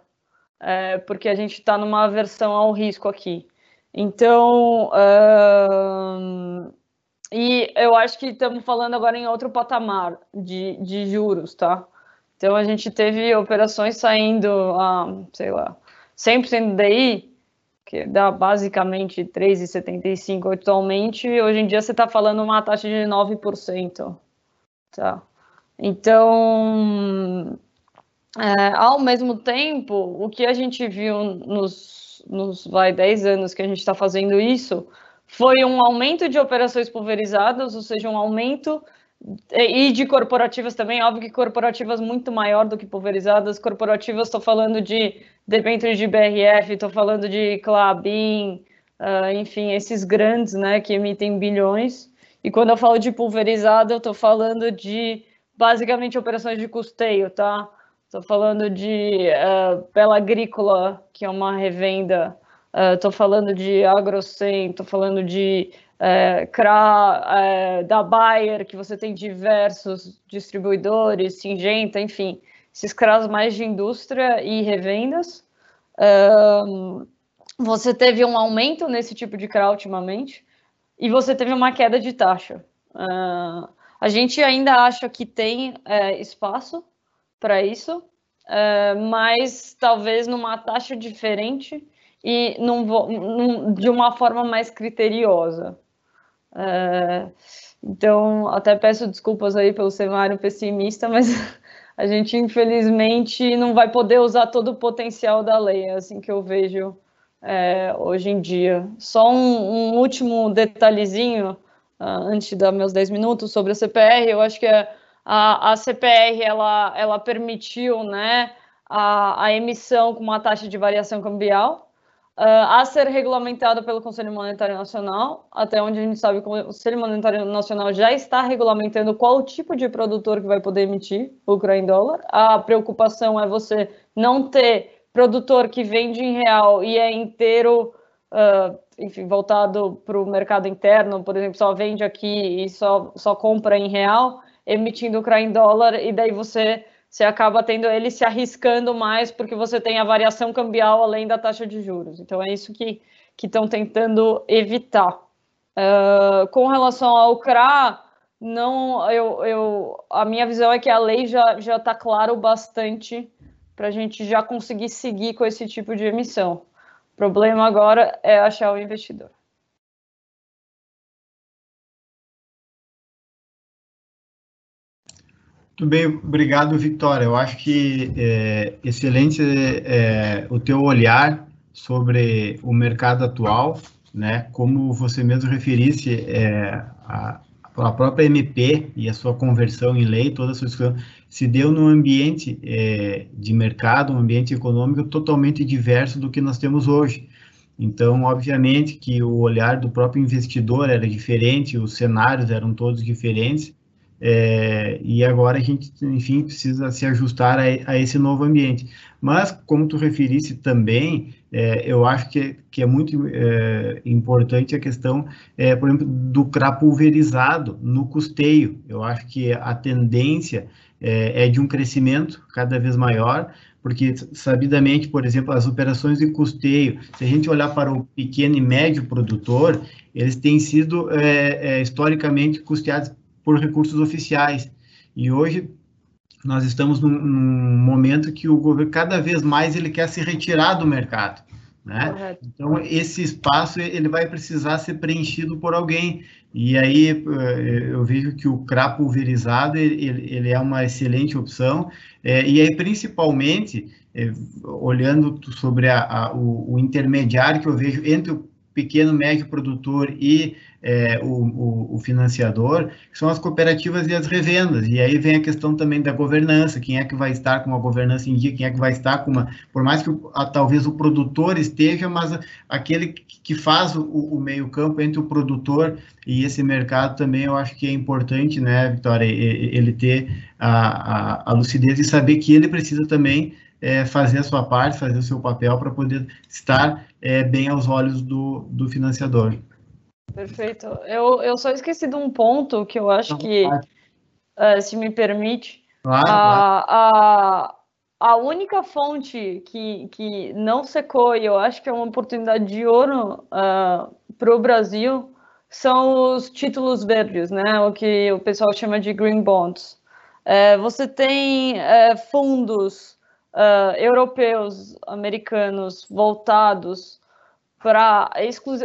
C: é, porque a gente está numa aversão ao risco aqui. Então, e eu acho que estamos falando agora em outro patamar de, de juros, tá? Então a gente teve operações saindo a, sei lá, 100% DI, que dá basicamente 3,75 atualmente, hoje em dia você está falando uma taxa de 9%. Tá? Então, é, ao mesmo tempo, o que a gente viu nos, nos vai, 10 anos que a gente está fazendo isso, foi um aumento de operações pulverizadas, ou seja, um aumento e de corporativas também, óbvio que corporativas muito maior do que pulverizadas. Corporativas, estou falando de debêntures de BRF, estou falando de Clabin, uh, enfim, esses grandes, né, que emitem bilhões. E quando eu falo de pulverizada, eu estou falando de basicamente operações de custeio, tá? Estou falando de uh, Bela Agrícola, que é uma revenda. Estou uh, falando de Agrocem, estou falando de é, CRA, é, da Bayer, que você tem diversos distribuidores, Singenta, enfim, esses CRAs mais de indústria e revendas. Você teve um aumento nesse tipo de CRA ultimamente e você teve uma queda de taxa. A gente ainda acha que tem é, espaço para isso, é, mas talvez numa taxa diferente e num, num, de uma forma mais criteriosa. É, então, até peço desculpas aí pelo cenário pessimista, mas a gente infelizmente não vai poder usar todo o potencial da lei, é assim que eu vejo é, hoje em dia. Só um, um último detalhezinho, uh, antes dar meus 10 minutos, sobre a CPR, eu acho que a, a, CPR ela, ela permitiu né, a, a emissão com uma taxa de variação cambial, a ser regulamentado pelo Conselho Monetário Nacional, até onde a gente sabe o Conselho Monetário Nacional já está regulamentando qual tipo de produtor que vai poder emitir lucro em dólar. A preocupação é você não ter produtor que vende em real e é inteiro uh, enfim, voltado para o mercado interno, por exemplo, só vende aqui e só, só compra em real, emitindo CRA em dólar, e daí você, você acaba tendo ele se arriscando mais porque você tem a variação cambial além da taxa de juros. Então é isso que estão tentando evitar. Uh, com relação ao CRA, não, eu, eu, a minha visão é que a lei já já está claro bastante para a gente já conseguir seguir com esse tipo de emissão. O problema agora é achar o investidor.
A: Muito bem, obrigado, Vitória. Eu acho que é excelente é, o teu olhar sobre o mercado atual, né? Como você mesmo referisse, é, a, a própria MP e a sua conversão em lei, toda a sua discussão, se deu num ambiente é, de mercado, um ambiente econômico totalmente diverso do que nós temos hoje. Então, obviamente que o olhar do próprio investidor era diferente, os cenários eram todos diferentes, é, e agora a gente, enfim, precisa se ajustar a, a, esse novo ambiente. Mas, como tu referiste também, é, eu acho que, que é muito é, importante a questão, é, por exemplo, do CRA pulverizado no custeio. Eu acho que a tendência é, é de um crescimento cada vez maior, porque sabidamente, por exemplo, as operações de custeio, se a gente olhar para o pequeno e médio produtor, eles têm sido é, é, historicamente custeados por recursos oficiais. E hoje nós estamos num, num, momento que o governo cada vez mais ele quer se retirar do mercado. Né? Então esse espaço ele vai precisar ser preenchido por alguém e aí eh, eu vejo que o CRA pulverizado ele, ele é uma excelente opção é, e aí principalmente é, olhando sobre a, a, o, o intermediário que eu vejo entre o pequeno médio produtor e é, o, o, o, financiador, que são as cooperativas e as revendas. E aí vem a questão também da governança, quem é que vai estar com uma governança em dia, quem é que vai estar com uma... Por mais que a, talvez o produtor esteja, mas aquele que faz o, o meio campo entre o produtor e esse mercado também eu acho que é importante, né, Vitória, ele ter a, a, a lucidez e saber que ele precisa também é, fazer a sua parte, fazer o seu papel para poder estar é, bem aos olhos do, do financiador.
C: Perfeito. Eu, eu só esqueci de um ponto que eu acho que, uh, se me permite, claro, a, a, a única fonte que, que não secou, e eu acho que é uma oportunidade de ouro uh, ah, para o Brasil, são os títulos verdes, né? o que o pessoal chama de green bonds. Uh, você tem uh, fundos uh, europeus, americanos, voltados para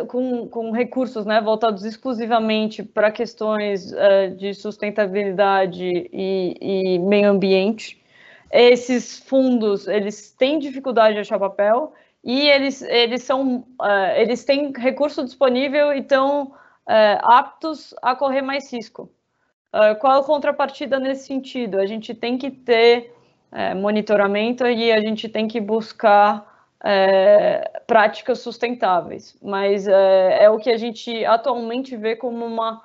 C: com, com recursos né, voltados exclusivamente para questões uh, de sustentabilidade e, e, meio ambiente. Esses fundos eles têm dificuldade de achar papel e eles, eles são uh, eles têm recurso disponível e estão uh, aptos a correr mais risco. qual a contrapartida nesse sentido? A gente tem que ter monitoramento e a gente tem que buscar é, práticas sustentáveis, mas é, é, o que a gente atualmente vê como uma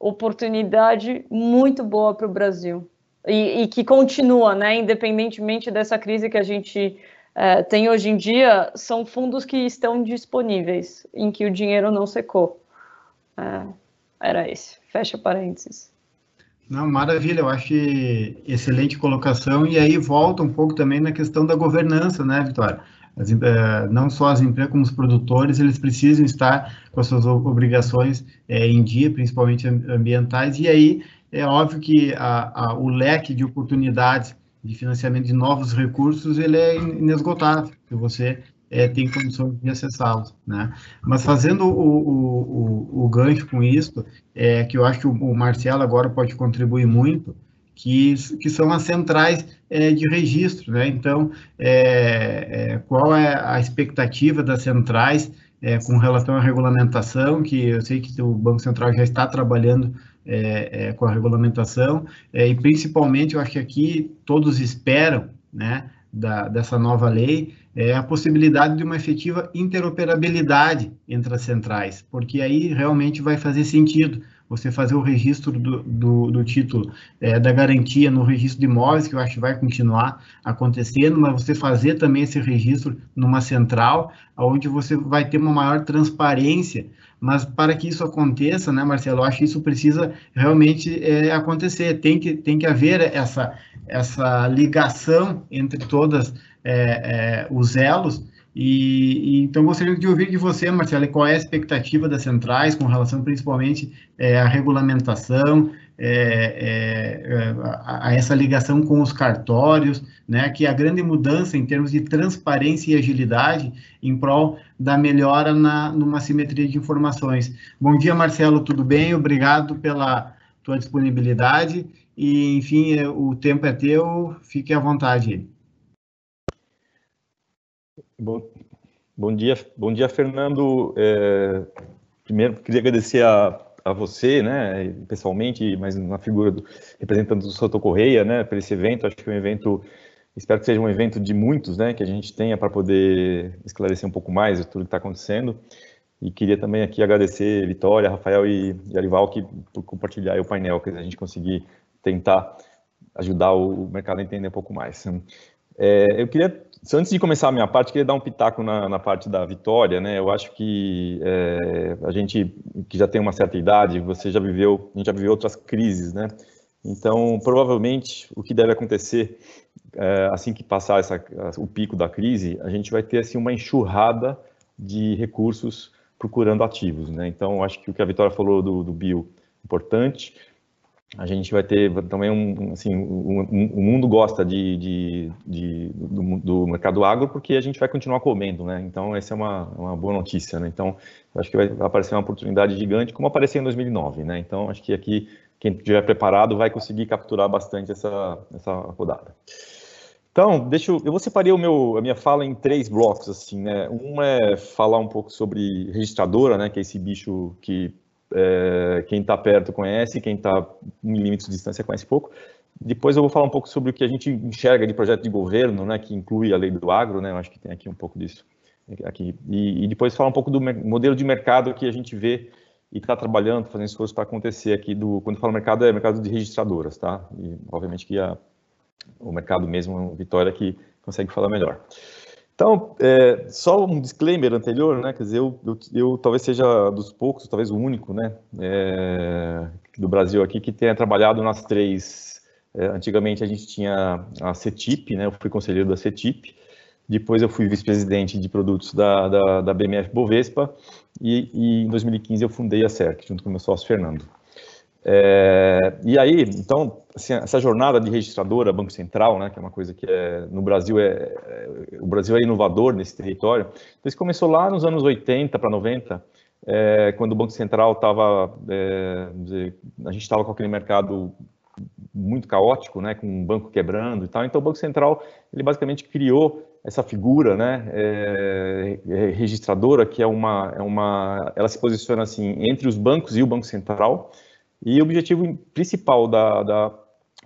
C: oportunidade muito boa para o Brasil e, e, que continua, né, independentemente dessa crise que a gente é, tem hoje em dia, são fundos que estão disponíveis, em que o dinheiro não secou. É, era esse. Fecha parênteses.
A: Não, maravilha, eu acho excelente colocação, e aí volta um pouco também na questão da governança, né, Vitória? As, eh, não só as empresas como os produtores, eles precisam estar com as suas obrigações eh, em dia, principalmente ambientais, e aí é óbvio que a, a, o leque de oportunidades de financiamento de novos recursos, ele é inesgotável, que você é, tem condições de acessá-los, né? Mas fazendo o, o, o, o, gancho com isso, é, que eu acho que o, o Marcelo agora pode contribuir muito, que, que são as centrais é, de registro. Né? Então, é, é, qual é a expectativa das centrais é, com relação à regulamentação, que eu sei que o Banco Central já está trabalhando é, com a regulamentação, e principalmente, eu acho que aqui todos esperam, né, da, dessa nova lei, é a possibilidade de uma efetiva interoperabilidade entre as centrais, porque aí realmente vai fazer sentido você fazer o registro do, do, do título é, da garantia no registro de imóveis, que eu acho que vai continuar acontecendo, mas você fazer também esse registro numa central, onde você vai ter uma maior transparência. Mas para que isso aconteça, né, Marcelo, eu acho que isso precisa realmente é, acontecer, tem que, tem que haver essa, essa ligação entre todas é, é, os elos, e, então gostaria de ouvir de você, Marcelo, qual é a expectativa das centrais com relação principalmente é, à regulamentação, é, é, a, a, essa ligação com os cartórios, né, que é a grande mudança em termos de transparência e agilidade em prol da melhora na, numa simetria de informações. Bom dia, Marcelo, tudo bem? Obrigado pela tua disponibilidade e, enfim, é, o tempo é teu, fique à vontade.
D: Bom, bom dia, bom dia, Fernando. É, primeiro, queria agradecer a a você, né, pessoalmente, mas na figura do representante do Soto Correia, né, para esse evento. Acho que é um evento, espero que seja um evento de muitos, né, que a gente tenha para poder esclarecer um pouco mais tudo que está acontecendo. E queria também aqui agradecer Vitória, Rafael e, e Arival que, por compartilhar o painel, que a gente conseguir tentar ajudar o mercado a entender um pouco mais. É, eu queria antes de começar a minha parte, queria dar um pitaco na, na parte da vitória, né? Eu acho que é, a gente que já tem uma certa idade, você já viveu, a gente já viveu outras crises, né? Então, provavelmente, o que deve acontecer é, assim que passar essa, o pico da crise, a gente vai ter assim uma enxurrada de recursos procurando ativos, né? Então, acho que o que a Vitória falou do, do Bill importante a gente vai ter também um, assim, o, o mundo gosta de, de, de do, do, mercado agro porque a gente vai continuar comendo, né? Então essa é uma, uma boa notícia, né? Então acho que vai aparecer uma oportunidade gigante, como apareceu em 2009, né? Então acho que aqui quem estiver preparado vai conseguir capturar bastante essa essa rodada. Então, deixa eu, eu vou separar o meu, a minha fala em três blocos, assim, né? Um é falar um pouco sobre registradora, né? Que é esse bicho que é, quem está perto conhece, quem está em limites de distância conhece pouco. Depois eu vou falar um pouco sobre o que a gente enxerga de projeto de governo, né, que inclui a lei do agro, né, eu acho que tem aqui um pouco disso. Aqui. E, e depois falar um pouco do modelo de mercado que a gente vê e está trabalhando, fazendo esforço para acontecer aqui. Do, quando eu falo mercado, é mercado de registradoras, tá? E obviamente que a, o mercado mesmo, Vitória, que consegue falar melhor. Então, é, só um disclaimer anterior, né? Quer dizer, eu, eu, eu, talvez seja dos poucos, talvez o único, né? É, do Brasil aqui que tenha trabalhado nas três. É, antigamente a gente tinha a CETIP, né? Eu fui conselheiro da CETIP. Depois eu fui vice-presidente de produtos da, da, da, BMF Bovespa e, e, em 2015 eu fundei a CERC, junto com meu sócio Fernando. É, e aí, então, assim, essa jornada de registradora, Banco Central, né, que é uma coisa que é, no Brasil é, é, o Brasil é inovador nesse território. Então, isso começou lá nos anos 80 para 90, é, quando o Banco Central estava, é, a gente estava com aquele mercado muito caótico, né, com um banco quebrando e tal. Então, o Banco Central, ele basicamente criou essa figura, né, é, registradora, que é uma, é uma, ela se posiciona assim entre os bancos e o Banco Central. E o objetivo principal da, da,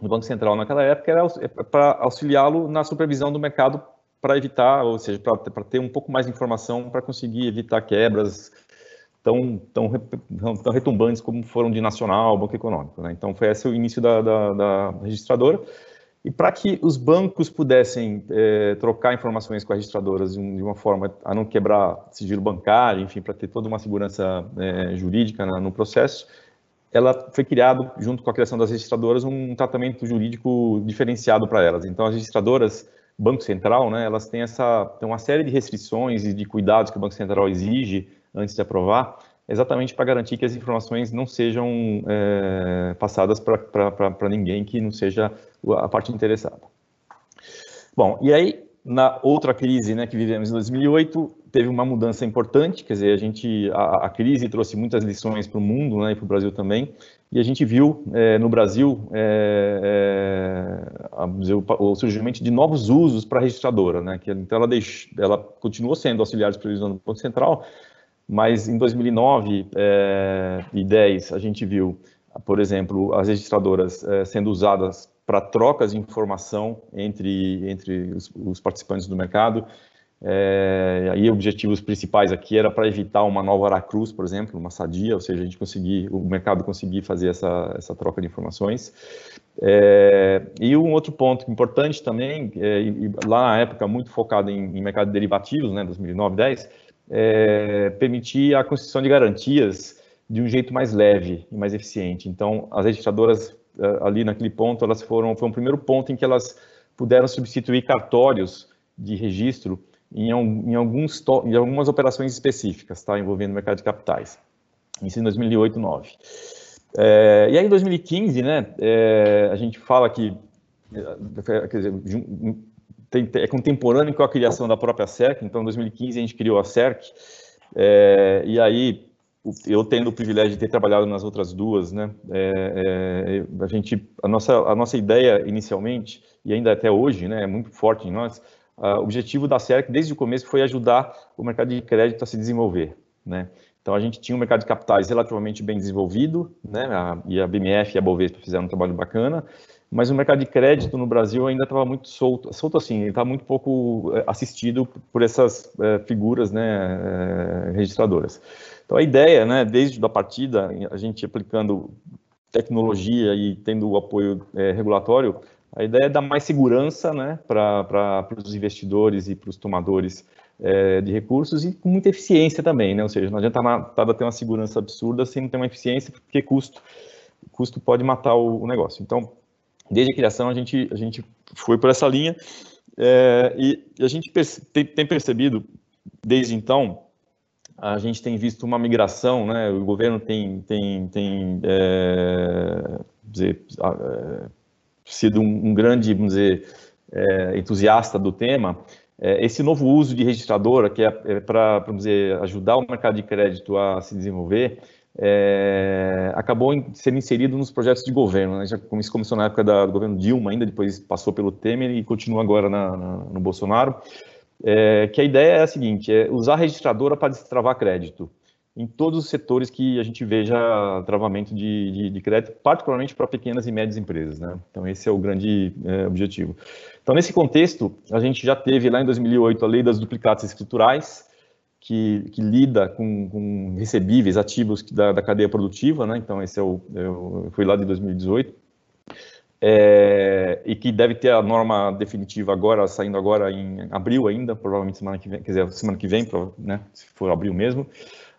D: do Banco Central naquela época era é para auxiliá-lo na supervisão do mercado para evitar, ou seja, para ter um pouco mais de informação para conseguir evitar quebras tão, tão, tão retumbantes como foram de Nacional, Banco Econômico. Né? Então, foi esse o início da, da, da registradora. E para que os bancos pudessem é, trocar informações com as registradoras de, uma forma a não quebrar sigilo bancário, enfim, para ter toda uma segurança é, jurídica no processo, ela foi criado, junto com a criação das registradoras, um tratamento jurídico diferenciado para elas. Então, as registradoras, Banco Central, né, elas têm, essa, têm uma série de restrições e de cuidados que o Banco Central exige antes de aprovar, exatamente para garantir que as informações não sejam é, passadas para ninguém que não seja a parte interessada. Bom, e aí, na outra crise né, que vivemos em 2008, teve uma mudança importante, quer dizer, a gente a, a crise trouxe muitas lições para o mundo, né, e para o Brasil também, e a gente viu é, no Brasil é, é, o, surgimento de novos usos para a registradora, né, que então ela, deixou, ela continuou sendo auxiliar de previsão do Banco Central, mas em 2009 é, e 10 a gente viu, por exemplo, as registradoras é, sendo usadas para trocas de informação entre, entre os, os participantes do mercado, É, aí objetivos principais aqui era para evitar uma nova Aracruz, por exemplo, uma sadia, ou seja, a gente conseguir, o mercado conseguir fazer essa, essa troca de informações. É, e um outro ponto importante também, é, lá na época muito focado em, em mercado de derivativos, né, 2009, 10, é, permitir a constituição de garantias de um jeito mais leve e mais eficiente. Então, as registradoras é, ali naquele ponto, elas foram, foi um primeiro ponto em que elas puderam substituir cartórios de registro em, em, alguns, em algumas operações específicas, tá, envolvendo o mercado de capitais. Isso em 2008, 2009. É, e aí, em 2015, né, é, a gente fala que é, quer dizer, é contemporâneo com a criação da própria CERC, então em 2015 a gente criou a CERC, é, e aí eu tendo o privilégio de ter trabalhado nas outras duas, né, é, é, a gente, a nossa, a nossa ideia inicialmente, e ainda até hoje, né, é muito forte em nós, o objetivo da CERC desde o começo foi ajudar o mercado de crédito a se desenvolver, né? Então a gente tinha um mercado de capitais relativamente bem desenvolvido, né? A, e a BMF e a Bovespa fizeram um trabalho bacana, mas o mercado de crédito no Brasil ainda estava muito solto, solto assim, ele estava muito pouco eh, assistido por essas é, figuras, né, é, registradoras. Então a ideia, né, desde a partida, a gente aplicando tecnologia e tendo o apoio é, regulatório, a ideia é dar mais segurança né, para os investidores e para os tomadores é, de recursos e com muita eficiência também, né? ou seja, não adianta nada ter uma segurança absurda sem ter uma eficiência, porque custo, custo pode matar o, o negócio. Então, desde a criação, a gente, a gente foi por essa linha é, e a gente tem, tem percebido, desde então, a gente tem visto uma migração, né? o governo tem, tem, tem é, dizer, sido um, um grande, vamos dizer, é, entusiasta do tema, é, esse novo uso de registradora, que é, é para, vamos dizer, ajudar o mercado de crédito a se desenvolver, é, acabou em, sendo inserido nos projetos de governo. Né? Já, isso começou na época da, do governo Dilma, ainda depois passou pelo Temer e continua agora na, na, no Bolsonaro. É, que a ideia é a seguinte: é usar a registradora para destravar crédito em todos os setores que a gente veja travamento de, de, de crédito, particularmente para pequenas e médias empresas. Né? Então, esse é o grande é, objetivo. Então, nesse contexto, a gente já teve lá em 2008 a lei das duplicatas escriturais, que, que lida com, com, recebíveis ativos da, da, cadeia produtiva, né? então esse é o, é o, foi lá de 2018, é, e que deve ter a norma definitiva agora, saindo agora em abril ainda, provavelmente semana que vem, quer dizer, semana que vem, né? se for abril mesmo.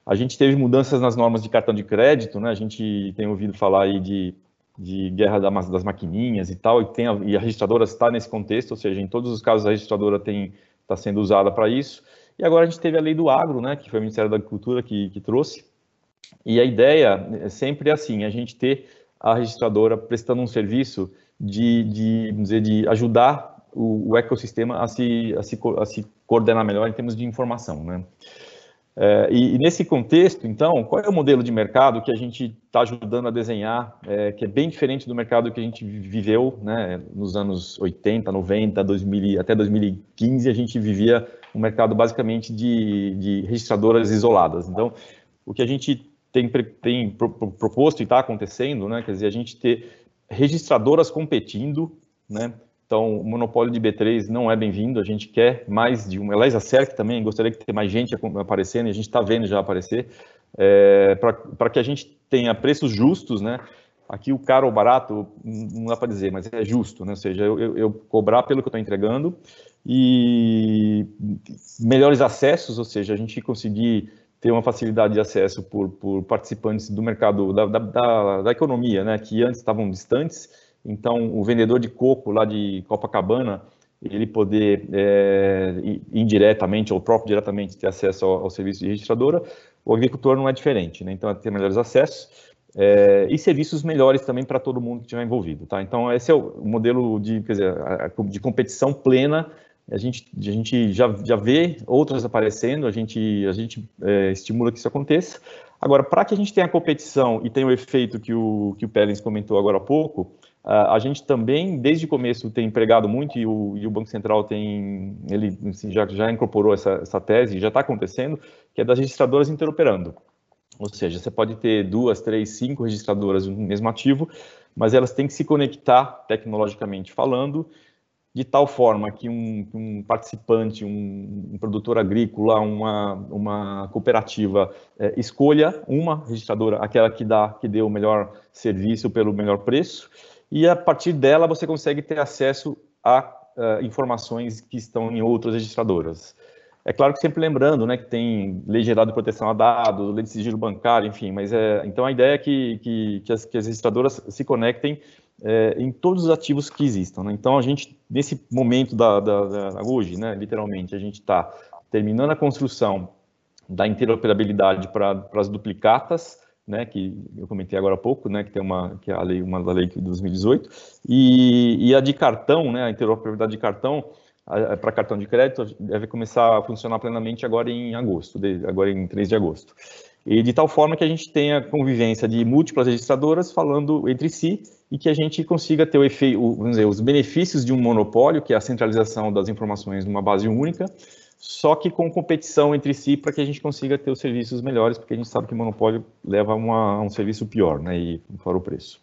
D: A gente teve mudanças nas normas de cartão de crédito, né? A gente tem ouvido falar aí de, de guerra das maquininhas e tal, e, tem a, e a registradora está nesse contexto, ou seja, em todos os casos a registradora está sendo usada para isso. E agora a gente teve a lei do agro, né? Que foi o Ministério da Agricultura que, que trouxe. E a ideia é sempre assim, a gente ter a registradora prestando um serviço de, de, dizer, de ajudar o, o ecossistema a se, a, se, a se coordenar melhor em termos de informação, né? É, e, e, nesse contexto, então, qual é o modelo de mercado que a gente está ajudando a desenhar, é, que é bem diferente do mercado que a gente viveu né, nos anos 80, 90, 2000, até 2015, a gente vivia um mercado basicamente de, de registradoras isoladas. Então, o que a gente tem, tem proposto e está acontecendo, né, quer dizer, a gente ter registradoras competindo, né, então, o monopólio de B3 não é bem-vindo, a gente quer mais de um. Aliás, a CERC também gostaria que ter mais gente aparecendo, e a gente está vendo já aparecer, é, para que a gente tenha preços justos, né? Aqui o caro ou barato, não dá para dizer, mas é justo, né? Ou seja, eu, eu, eu cobrar pelo que eu estou entregando e melhores acessos, ou seja, a gente conseguir ter uma facilidade de acesso por, por participantes do mercado, da, da, da economia, né? Que antes estavam distantes então, o vendedor de coco lá de Copacabana, ele poder é, indiretamente ou próprio diretamente ter acesso ao, ao, serviço de registradora, o agricultor não é diferente, né? Então, é ter melhores acessos é, e serviços melhores também para todo mundo que estiver envolvido, tá? Então, esse é o modelo de, quer dizer, de competição plena. A gente, a gente já, já vê outras aparecendo, a gente, a gente é, estimula que isso aconteça. Agora, para que a gente tenha competição e tenha o efeito que o, que o Pellens comentou agora há pouco, a gente também, desde o começo, tem empregado muito e o, e o Banco Central tem, ele assim, já, já incorporou essa, essa tese, já está acontecendo, que é das registradoras interoperando. Ou seja, você pode ter duas, três, cinco registradoras no mesmo ativo, mas elas têm que se conectar tecnologicamente falando de tal forma que um, um participante, um, um, produtor agrícola, uma, uma cooperativa é, escolha uma registradora, aquela que dá, que dê o melhor serviço pelo melhor preço, e a partir dela você consegue ter acesso a uh, informações que estão em outras registradoras. É claro que sempre lembrando, né, que tem lei geral de proteção a dados, lei de sigilo bancário, enfim, mas é, então a ideia é que, que, que, as, que as registradoras se conectem é, em todos os ativos que existam. Né? Então, a gente, nesse momento da, da, da hoje, né, literalmente, a gente está terminando a construção da interoperabilidade para as duplicatas, né, que eu comentei agora há pouco, né, que tem uma, que é a lei, uma da lei de 2018, e, e a de cartão, né, a interoperabilidade de cartão, para cartão de crédito, deve começar a funcionar plenamente agora em agosto, de, agora em 3 de agosto. E de tal forma que a gente tenha convivência de múltiplas registradoras falando entre si e que a gente consiga ter o efeito, vamos dizer, os benefícios de um monopólio, que é a centralização das informações numa base única, só que com competição entre si para que a gente consiga ter os serviços melhores, porque a gente sabe que o monopólio leva a um serviço pior, né, e fora o preço.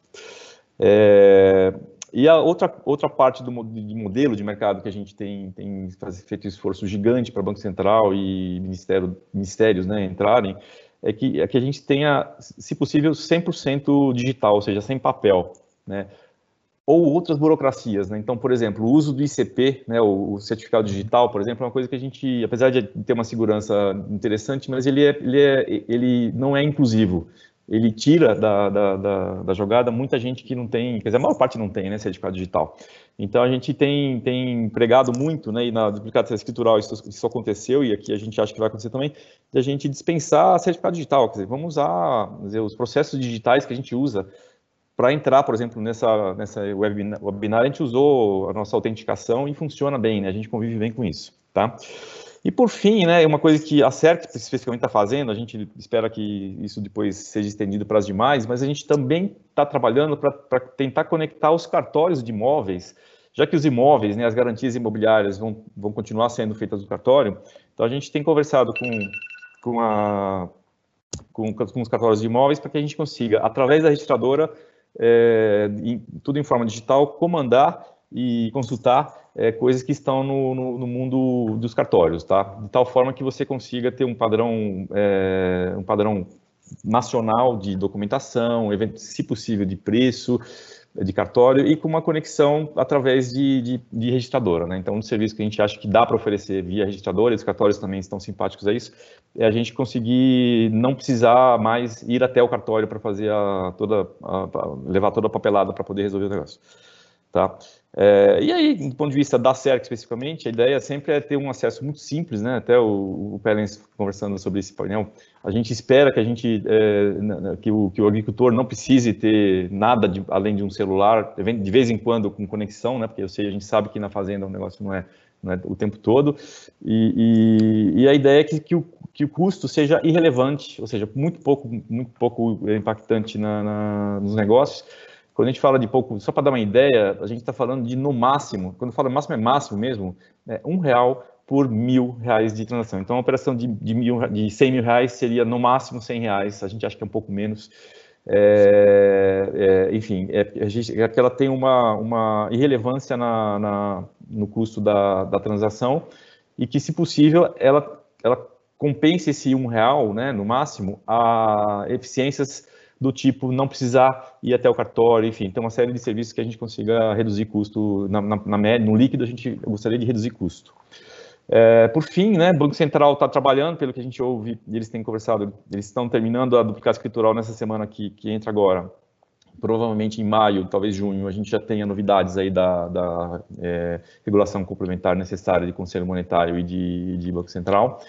D: É, e a outra, outra parte do de modelo de mercado que a gente tem, tem feito esforço gigante para Banco Central e Ministério, ministérios né, entrarem, é que, é que a gente tenha, se possível, 100% digital, ou seja, sem papel, né? Ou outras burocracias, né? Então, por exemplo, o uso do ICP, né, o, o, certificado digital, por exemplo, é uma coisa que a gente, apesar de ter uma segurança interessante, mas ele, é, ele, é, ele não é inclusivo. Ele tira da, da, da, da jogada muita gente que não tem, quer dizer, a maior parte não tem, né, certificado digital. Então, a gente tem, tem pregado muito, né, e na duplicação escritural isso, isso aconteceu, e aqui a gente acha que vai acontecer também, de a gente dispensar certificado digital, quer dizer, vamos usar dizer, os processos digitais que a gente usa para entrar, por exemplo, nessa, nessa webinar, webinar, a gente usou a nossa autenticação e funciona bem, né, a gente convive bem com isso, tá? E por fim, né, uma coisa que a CERC especificamente está fazendo, a gente espera que isso depois seja estendido para as demais, mas a gente também está trabalhando para tentar conectar os cartórios de imóveis, já que os imóveis, né, as garantias imobiliárias vão, vão continuar sendo feitas no cartório, então a gente tem conversado com, com, a, com, com os cartórios de imóveis para que a gente consiga, através da registradora, é, em, tudo em forma digital, comandar e consultar é, coisas que estão no, no, no, mundo dos cartórios, tá? De tal forma que você consiga ter um padrão, é, um padrão nacional de documentação, se possível de preço, de cartório e com uma conexão através de, de, de registradora. Né? Então, um serviço que a gente acha que dá para oferecer via registradora, e os cartórios também estão simpáticos a isso, é a gente conseguir não precisar mais ir até o cartório para fazer a, toda, a, levar toda a papelada para poder resolver o negócio. Tá? É, e aí, do ponto de vista da CERC especificamente, a ideia sempre é ter um acesso muito simples, né? Até o, o Pelens conversando sobre esse painel, a gente espera que a gente é, que, o, que o agricultor não precise ter nada de, além de um celular, de vez em quando com conexão, né? Porque eu sei, a gente sabe que na fazenda o negócio não é, não é o tempo todo, e, e, e a ideia é que, que, o, que o custo seja irrelevante, ou seja, muito pouco, muito pouco impactante na, na nos negócios quando a gente fala de pouco, só para dar uma ideia, a gente está falando de no máximo, quando fala máximo é máximo mesmo, é um real por mil reais de transação. Então, uma operação de, de, mil, de 100 mil reais seria no máximo 100 reais, a gente acha que é um pouco menos. É, é, enfim, é, a gente, é que ela tem uma, uma irrelevância na, na, no custo da, da transação e que, se possível, ela, ela compense esse um real, né, no máximo, a eficiências do tipo não precisar ir até o cartório, enfim, tem uma série de serviços que a gente consiga reduzir custo, na, na, na média, no líquido a gente gostaria de reduzir custo. É, por fim, né, o Banco Central está trabalhando, pelo que a gente ouve, eles têm conversado, eles estão terminando a duplicata escritural nessa semana que, que entra agora. Provavelmente em maio, talvez junho, a gente já tenha novidades aí da, da é, regulação complementar necessária de Conselho Monetário e de, de Banco Central.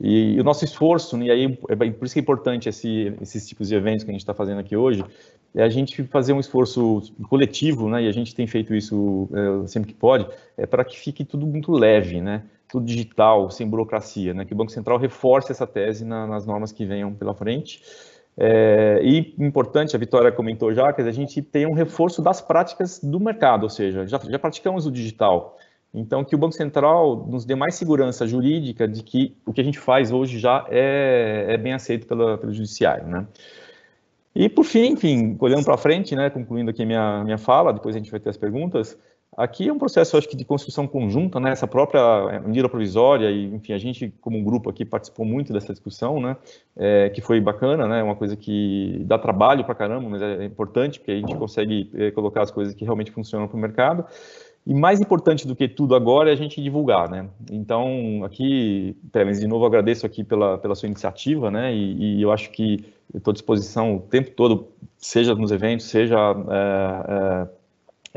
D: E, e, o nosso esforço, né, e aí é por isso que é importante esse, esses tipos de eventos que a gente está fazendo aqui hoje, é a gente fazer um esforço coletivo, né, e a gente tem feito isso é, sempre que pode, é para que fique tudo muito leve, né, tudo digital, sem burocracia, né, que o Banco Central reforce essa tese na, nas normas que venham pela frente. É, e importante, a Vitória comentou já, que a gente tem um reforço das práticas do mercado, ou seja, já, já praticamos o digital, então, que o Banco Central nos dê mais segurança jurídica de que o que a gente faz hoje já é, é bem aceito pela, pelo Judiciário, né? E, por fim, enfim, olhando para frente, né, concluindo aqui minha, minha fala, depois a gente vai ter as perguntas, Aqui é um processo, acho que, de construção conjunta, né? Essa própria é, medida provisória e, enfim, a gente, como um grupo aqui, participou muito dessa discussão, né? É, que foi bacana, né? Uma coisa que dá trabalho para caramba, mas é importante porque a gente consegue é, colocar as coisas que realmente funcionam para o mercado. E mais importante do que tudo agora é a gente divulgar, né? Então, aqui, Pérez, de novo agradeço aqui pela, pela sua iniciativa, né? E, e eu acho que estou à disposição o tempo todo, seja nos eventos, seja é,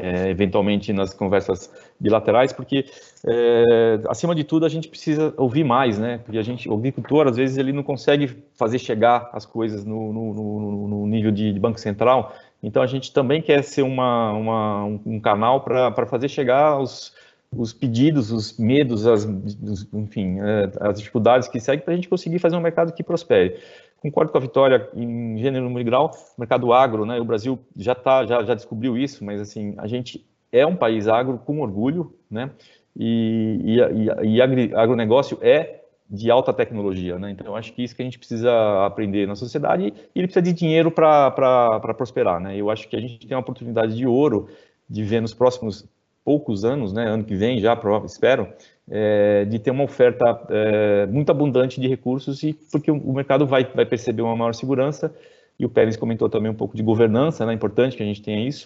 D: é, é, eventualmente nas conversas bilaterais, porque é, acima de tudo a gente precisa ouvir mais, né? Porque a gente, o agricultor às vezes ele não consegue fazer chegar as coisas no, no, no, no nível de, de, banco central. Então a gente também quer ser uma, uma um canal para fazer chegar os, os pedidos, os medos, as, enfim, é, as dificuldades que seguem para a gente conseguir fazer um mercado que prospere concordo com a Vitória em gênero, número grau, mercado agro, né? O Brasil já tá, já, já descobriu isso, mas assim, a gente é um país agro com orgulho, né? E, e, e, e agronegócio é de alta tecnologia, né? Então, acho que isso que a gente precisa aprender na sociedade e ele precisa de dinheiro para prosperar, né? Eu acho que a gente tem uma oportunidade de ouro de ver nos próximos poucos anos, né? Ano que vem já, espero, é, de ter uma oferta é, muito abundante de recursos e porque o mercado vai, vai perceber uma maior segurança e o Pérez comentou também um pouco de governança, né, importante que a gente tenha isso,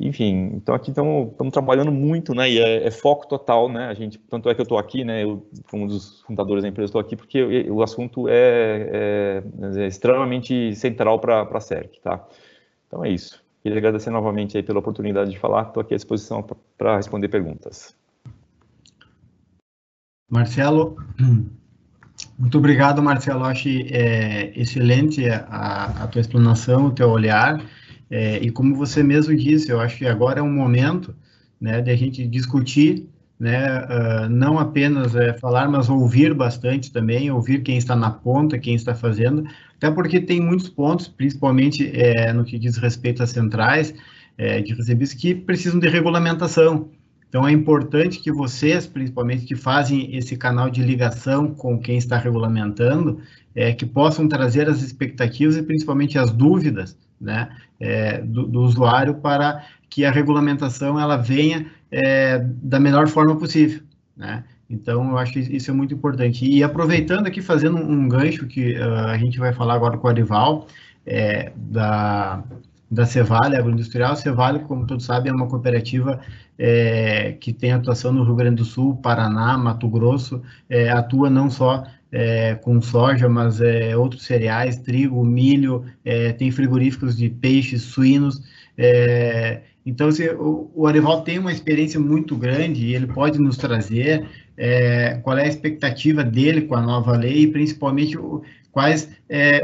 D: enfim, então aqui estamos trabalhando muito, né, e é, é, foco total, né, a gente, tanto é que eu estou aqui, né, eu, como um dos fundadores da empresa, estou aqui porque o assunto é, é, é extremamente central para a CERC, tá? Então é isso. Queria agradecer novamente aí pela oportunidade de falar, estou aqui à disposição para responder perguntas.
A: Marcelo, muito obrigado, Marcelo. Acho é, excelente a, a, tua explanação, o teu olhar. É, e como você mesmo disse, eu acho que agora é um momento né, de a gente discutir, né, uh, não apenas é, falar, mas ouvir bastante também, ouvir quem está na ponta, quem está fazendo, até porque tem muitos pontos, principalmente é, no que diz respeito às centrais é, de recebíveis, que precisam de regulamentação. Então, é importante que vocês, principalmente, que fazem esse canal de ligação com quem está regulamentando, é, que possam trazer as expectativas e principalmente as dúvidas né, é, do, do, usuário para que a regulamentação ela venha é, da melhor forma possível. Né? Então, eu acho que isso é muito importante. E aproveitando aqui, fazendo um gancho que uh, a gente vai falar agora com o Arival, é, da, da Cevale Agroindustrial. Cevale, como todos sabem, é uma cooperativa é, que tem atuação no Rio Grande do Sul, Paraná, Mato Grosso, é, atua não só é, com soja, mas é, outros cereais, trigo, milho, é, tem frigoríficos de peixes, suínos. É, então, se, o, o Arival tem uma experiência muito grande e ele pode nos trazer qual é a expectativa dele com a nova lei e principalmente o, quais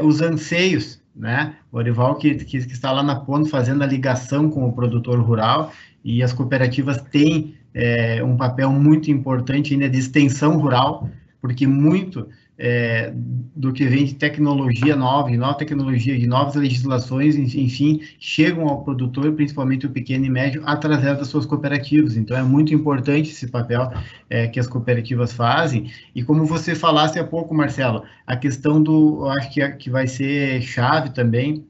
A: os anseios né? O Orival que, que, que, está lá na ponta fazendo a ligação com o produtor rural e as cooperativas têm é, um papel muito importante ainda de extensão rural, porque muito é, do que vem de tecnologia nova, de nova tecnologia, de novas legislações, enfim, chegam ao produtor, principalmente o pequeno e médio, através das suas cooperativas. Então, é muito importante esse papel é, que as cooperativas fazem. E como você falasse há pouco, Marcelo, a questão do, eu acho que, que vai ser chave também,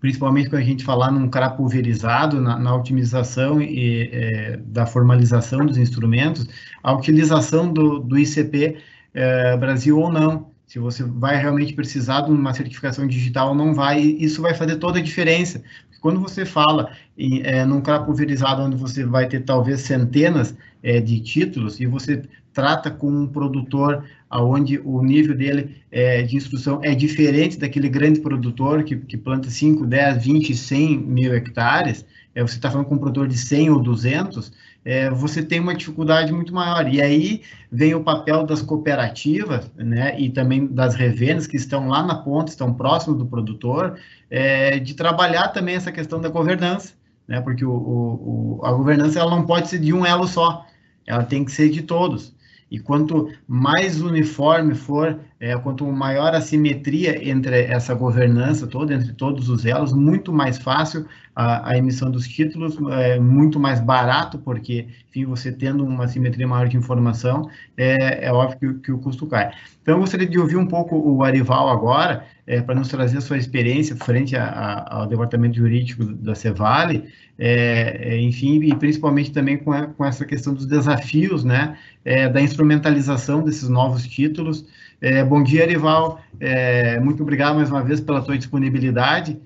A: principalmente quando a gente falar num cara pulverizado, na, na otimização e é, da formalização dos instrumentos, a utilização do, do ICP é, Brasil ou não. Se você vai realmente precisar de uma certificação digital ou não vai, isso vai fazer toda a diferença. Porque quando você fala em, é, num cara pulverizado, onde você vai ter talvez centenas é, de títulos, e você trata com um produtor onde o nível dele é, de instrução é diferente daquele grande produtor que, que planta 5, 10, 20, 100 mil hectares, é, você está falando com um produtor de 100 ou 200, é, você tem uma dificuldade muito maior. E aí vem o papel das cooperativas, né, e também das revendas que estão lá na ponta, estão próximos do produtor, é, de trabalhar também essa questão da governança, né, porque o, o, a governança ela não pode ser de um elo só, ela tem que ser de todos. E quanto mais uniforme for, é, quanto maior a simetria entre essa governança toda, entre todos os elos, muito mais fácil a, a emissão dos títulos, é muito mais barato, porque, enfim, você tendo uma simetria maior de informação, é, é óbvio que, que, o custo cai. Então, eu gostaria de ouvir um pouco o Arival agora, é, para nos trazer a sua experiência frente a, a, ao departamento jurídico da Cevale, é, é, enfim, e principalmente também com, a, com, essa questão dos desafios, né, é, da instrumentalização desses novos títulos. É, bom dia, Arival, é, muito obrigado mais uma vez pela tua disponibilidade.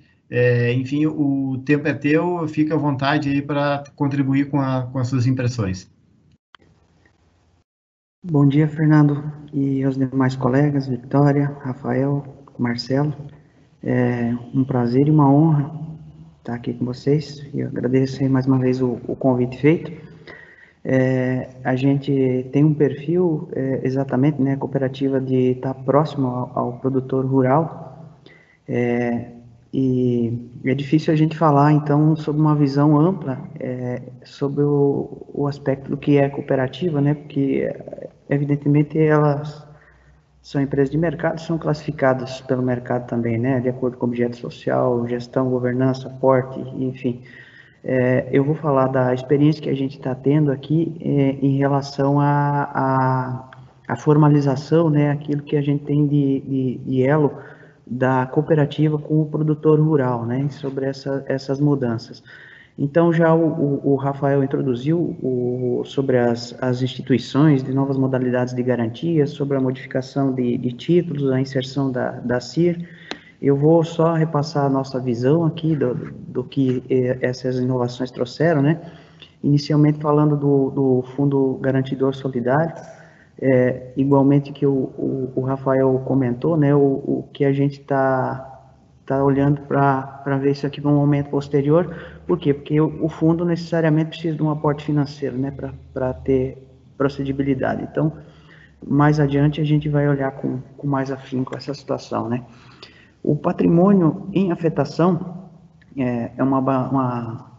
A: enfim, o tempo é teu, fica à vontade aí para contribuir com, a, com as suas impressões.
E: Bom dia, Fernando, e aos demais colegas, Victoria, Rafael, Marcelo. É um prazer e uma honra estar aqui com vocês e agradeço mais uma vez o, o convite feito. É, a gente tem um perfil é, exatamente, né, cooperativa de estar próximo ao, ao produtor rural é, e é difícil a gente falar então sobre uma visão ampla é, sobre o, o aspecto do que é cooperativa, né, porque evidentemente elas são empresas de mercado, são classificadas pelo mercado também, né, de acordo com objeto social, gestão, governança, porte, enfim. É, eu vou falar da experiência que a gente está tendo aqui é, em relação à formalização, né, aquilo que a gente tem de, de, de, elo da cooperativa com o produtor rural, né, sobre essa, essas mudanças. Então, já o, o, o Rafael introduziu o, sobre as, as instituições de novas modalidades de garantia, sobre a modificação de, de títulos, a inserção da, da CIR. Eu vou só repassar a nossa visão aqui do, do que eh, essas inovações trouxeram, né? Inicialmente falando do, do Fundo Garantidor Solidário, é, igualmente que o, o, o, Rafael comentou, né? O, o que a gente está tá olhando para ver isso aqui para um momento posterior, por quê? Porque o, fundo necessariamente precisa de um aporte financeiro, né, para ter procedibilidade. Então, mais adiante a gente vai olhar com, com mais afinco essa situação, né. O patrimônio em afetação é, é uma, uma,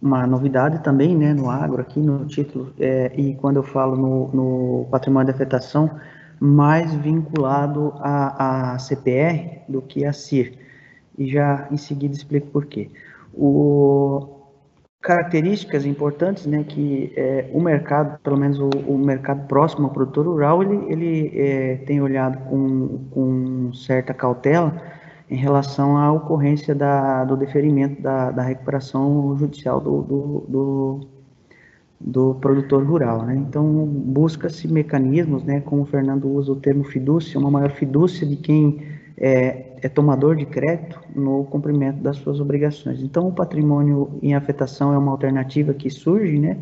E: uma novidade também, né, no agro, aqui no título, é, e quando eu falo no, no patrimônio de afetação, mais vinculado à, à CPR do que à CIR. E já em seguida explico por quê. O, características importantes, né, que é, o mercado, pelo menos o, o, mercado próximo ao produtor rural, ele, ele é, tem olhado com, com certa cautela em relação à ocorrência da, do deferimento da, da recuperação judicial do, do, do, do produtor rural. Né? Então, busca-se mecanismos, né, como o Fernando usa o termo fidúcia, uma maior fidúcia de quem é, é tomador de crédito no cumprimento das suas obrigações. Então, o patrimônio em afetação é uma alternativa que surge, né?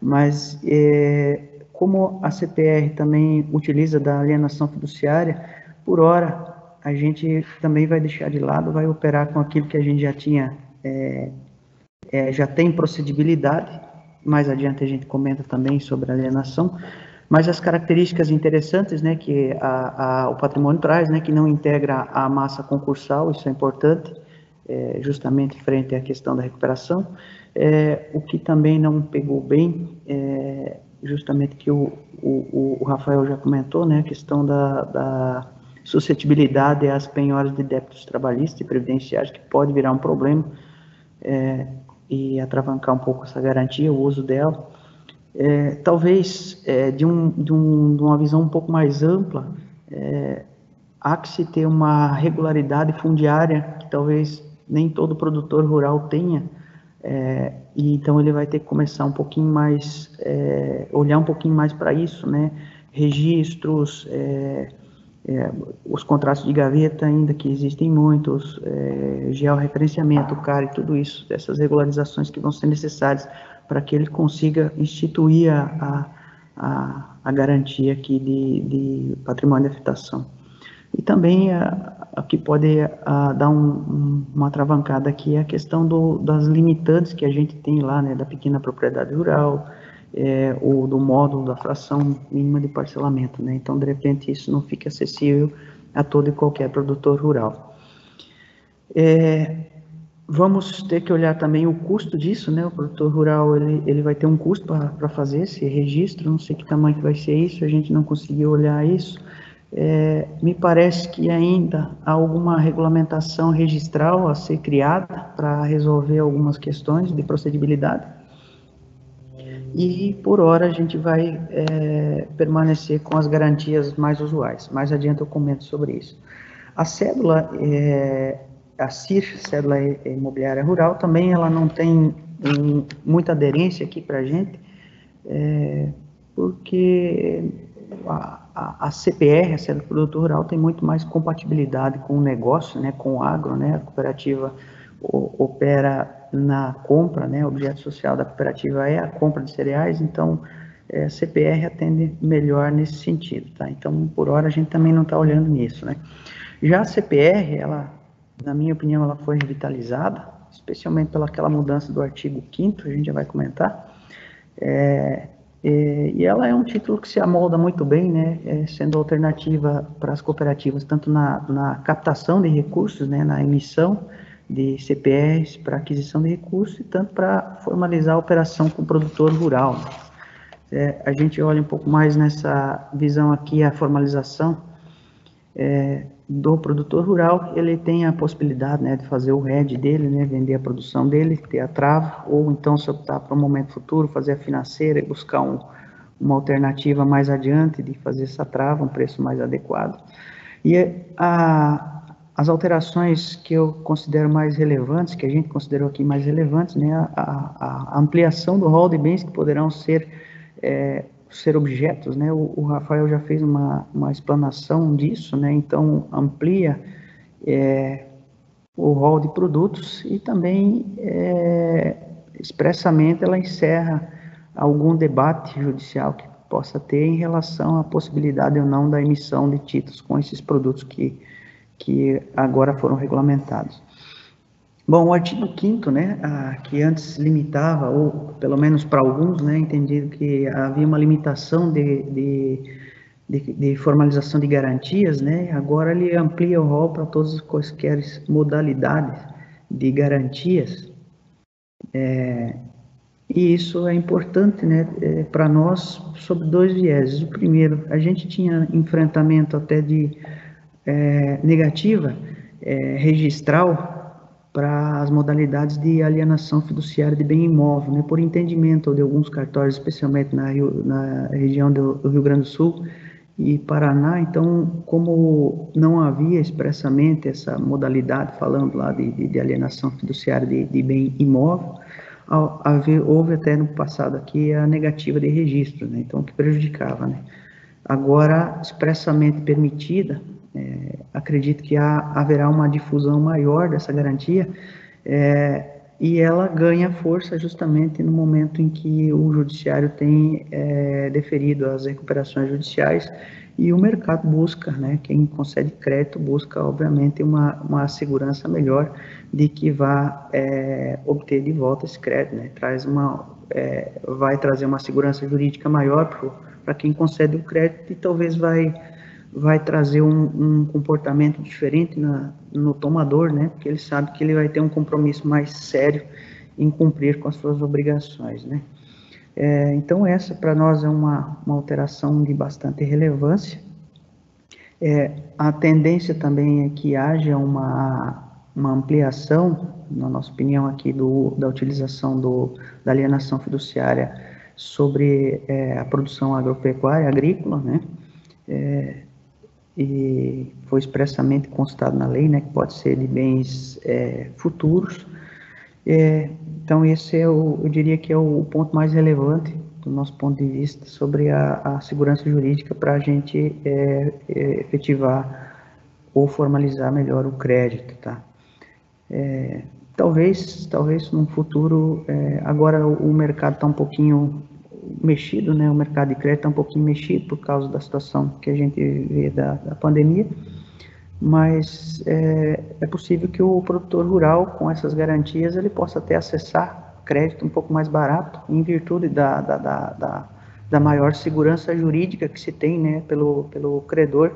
E: Mas é, como a CPR também utiliza da alienação fiduciária, por hora a gente também vai deixar de lado, vai operar com aquilo que a gente já tinha, é, é, já tem procedibilidade. Mais adiante a gente comenta também sobre alienação, mas as características interessantes né, que a, a, o patrimônio traz, né, que não integra a massa concursal, isso é importante, é, justamente frente à questão da recuperação. É, o que também não pegou bem, é, justamente que o, o, o, Rafael já comentou, né, a questão da, da suscetibilidade às penhoras de débitos trabalhistas e previdenciários, que pode virar um problema é, e atravancar um pouco essa garantia, o uso dela é, talvez é, de, um, de, um, de, uma visão um pouco mais ampla, é, há que se ter uma regularidade fundiária que talvez nem todo produtor rural tenha, é, e então ele vai ter que começar um pouquinho mais, é, olhar um pouquinho mais para isso, né? Registros, é, os contratos de gaveta ainda que existem muitos, georreferenciamento, CAR e tudo isso, essas regularizações que vão ser necessárias para que ele consiga instituir a, a, a garantia aqui de, de patrimônio de afetação. E também a, que pode dar um, uma travancada aqui é a questão do, das limitantes que a gente tem lá, né, da pequena propriedade rural, é, ou do módulo da fração mínima de parcelamento, né, então de repente isso não fica acessível a todo e qualquer produtor rural. É, Vamos ter que olhar também o custo disso, né? O produtor rural ele, ele vai ter um custo para fazer esse registro, não sei que tamanho que vai ser isso, a gente não conseguiu olhar isso. É, me parece que ainda há alguma regulamentação registral a ser criada para resolver algumas questões de procedibilidade. E, por hora, a gente vai é, permanecer com as garantias mais usuais. Mais adiante eu comento sobre isso. A cédula, é, a CIR, Cédula Imobiliária Rural, também ela não tem um, muita aderência aqui para a gente, é, porque a, a, a, CPR, a Cédula Produtor Rural, tem muito mais compatibilidade com o negócio, né, com o agro, né, a cooperativa opera na compra, né, o objeto social da cooperativa é a compra de cereais, então é, a CPR atende melhor nesse sentido, tá? Então, por hora, a gente também não está olhando nisso, né? Já a CPR, ela, na minha opinião, ela foi revitalizada, especialmente pelaquela mudança do artigo 5 a gente já vai comentar, é, é, e ela é um título que se amolda muito bem, né, é, sendo alternativa para as cooperativas, tanto na, na, captação de recursos, né, na emissão de CPRs para aquisição de recursos, e tanto para formalizar a operação com o produtor rural. É, a gente olha um pouco mais nessa visão aqui, a formalização é, do produtor rural, ele tem a possibilidade né, de fazer o RED dele, né, vender a produção dele, ter a trava, ou então, se optar para um momento futuro, fazer a financeira e buscar um, uma alternativa mais adiante de fazer essa trava, um preço mais adequado. E a, as alterações que eu considero mais relevantes, que a gente considerou aqui mais relevantes, né, a, a, a ampliação do rol de bens que poderão ser é, ser objetos, né? O, o, Rafael já fez uma, uma explanação disso, né? Então amplia é, o rol de produtos e também é, expressamente ela encerra algum debate judicial que possa ter em relação à possibilidade ou não da emissão de títulos com esses produtos que, que agora foram regulamentados. Bom, o artigo 5 né, que antes limitava, ou pelo menos para alguns, né, entendido que havia uma limitação de, de, de, de, formalização de garantias, né, agora ele amplia o rol para todas as quaisquer modalidades de garantias, é, e isso é importante né, é, para nós sob dois vieses. O primeiro, a gente tinha enfrentamento até de é, negativa é, registral para as modalidades de alienação fiduciária de bem imóvel, né, por entendimento de alguns cartórios, especialmente na, Rio, na região do, Rio Grande do Sul e Paraná. Então, como não havia expressamente essa modalidade, falando lá de, de, de alienação fiduciária de, de bem imóvel, houve até no passado aqui a negativa de registro, né, então, que prejudicava. Né. Agora, expressamente permitida, é, acredito que há, haverá uma difusão maior dessa garantia é, e ela ganha força justamente no momento em que o judiciário tem é, deferido as recuperações judiciais e o mercado busca, né, quem concede crédito busca, obviamente, uma, uma segurança melhor de que vá é, obter de volta esse crédito, né, traz uma, é, vai trazer uma segurança jurídica maior para quem concede o crédito e talvez vai vai trazer um, um comportamento diferente na, no tomador, né? Porque ele sabe que ele vai ter um compromisso mais sério em cumprir com as suas obrigações, né? É, então, essa para nós é uma, uma alteração de bastante relevância. É, a tendência também é que haja uma, uma ampliação, na nossa opinião aqui, do, da utilização do, da alienação fiduciária sobre é, a produção agropecuária, agrícola, né? É, e foi expressamente constado na lei, né, que pode ser de bens é, futuros. É, então, esse é o, eu diria que é o ponto mais relevante do nosso ponto de vista sobre a, a segurança jurídica para a gente é, é, efetivar ou formalizar melhor o crédito, tá? É, talvez, talvez no futuro, é, agora o mercado está um pouquinho mexido, né? O mercado de crédito está um pouquinho mexido por causa da situação que a gente vê da, da pandemia, mas é, é, possível que o produtor rural, com essas garantias, ele possa até acessar crédito um pouco mais barato, em virtude da, da, da, da, maior segurança jurídica que se tem, né? Pelo, pelo credor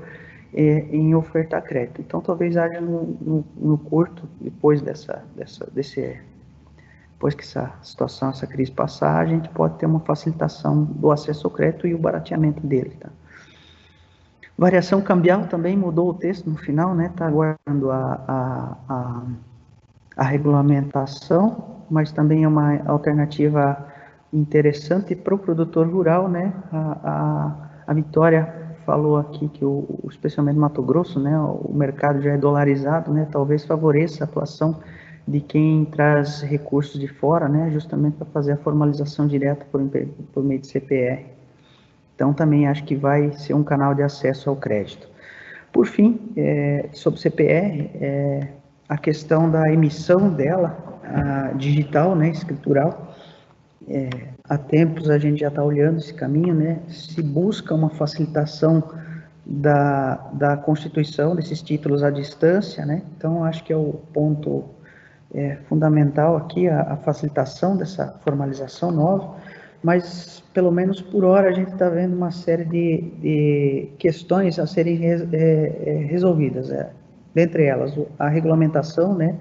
E: é, em ofertar crédito. Então, talvez haja no, no, no curto, depois dessa, dessa, desse depois que essa situação, essa crise passar, a gente pode ter uma facilitação do acesso ao crédito e o barateamento dele. Tá? Variação cambial também mudou o texto no final, né? Está aguardando a, a, a, a, regulamentação, mas também é uma alternativa interessante para o produtor rural, né? A, a, a Vitória falou aqui que, o, especialmente Mato Grosso, né? O mercado já é dolarizado, né? Talvez favoreça a atuação de quem traz recursos de fora, né? Justamente para fazer a formalização direta por, por meio de CPR. Então, também acho que vai ser um canal de acesso ao crédito. Por fim, é, sobre CPR, é, a questão da emissão dela, digital, né, escritural, é, há tempos a gente já está olhando esse caminho, né, se busca uma facilitação da, da constituição desses títulos à distância, né, então acho que é o ponto é, fundamental aqui, a, a facilitação dessa formalização nova, mas pelo menos por hora a gente está vendo uma série de, de questões a serem res, é, é, resolvidas. É. Dentre elas, a regulamentação, né,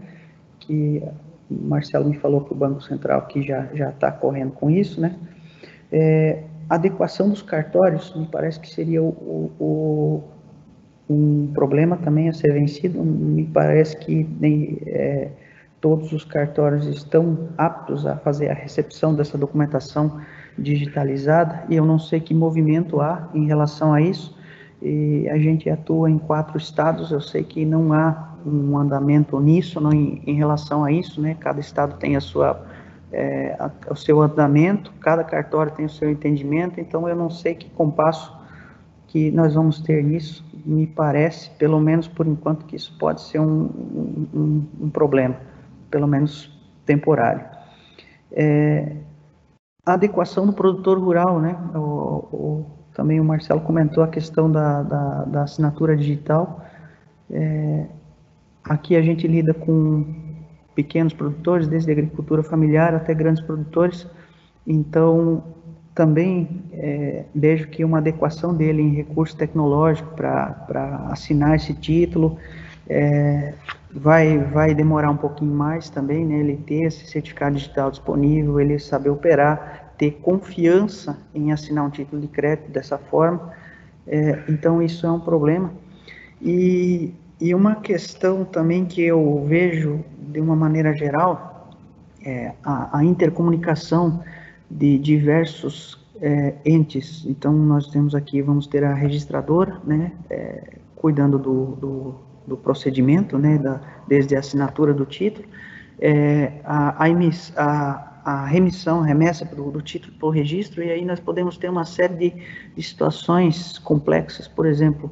E: que o Marcelo me falou que o Banco Central que já já está correndo com isso, né, é, adequação dos cartórios, me parece que seria o, o, um problema também a ser vencido, me parece que nem, é, todos os cartórios estão aptos a fazer a recepção dessa documentação digitalizada e eu não sei que movimento há em relação a isso. E a gente atua em quatro estados, eu sei que não há um andamento nisso, não em, em relação a isso, né? Cada estado tem a sua é, a, o seu andamento, cada cartório tem o seu entendimento, então eu não sei que compasso que nós vamos ter nisso. Me parece, pelo menos por enquanto, que isso pode ser um, um, um problema pelo menos temporário. É, a adequação do produtor rural, né? O, o, também o Marcelo comentou a questão da, da, da assinatura digital. É, aqui a gente lida com pequenos produtores, desde agricultura familiar até grandes produtores. Então, também é, vejo que uma adequação dele em recurso tecnológico para assinar esse título é, vai, vai demorar um pouquinho mais também, né? Ele ter esse certificado digital disponível, ele saber operar, ter confiança em assinar um título de crédito dessa forma. É, então, isso é um problema. E, e uma questão também que eu vejo de uma maneira geral é a, a intercomunicação de diversos é, entes. Então, nós temos aqui, vamos ter a registradora, né, é, cuidando do, do do procedimento, né, da, desde a assinatura do título, é, a, a, emiss, a, a, remissão, remessa do, do título para o registro, e aí nós podemos ter uma série de, de situações complexas, por exemplo,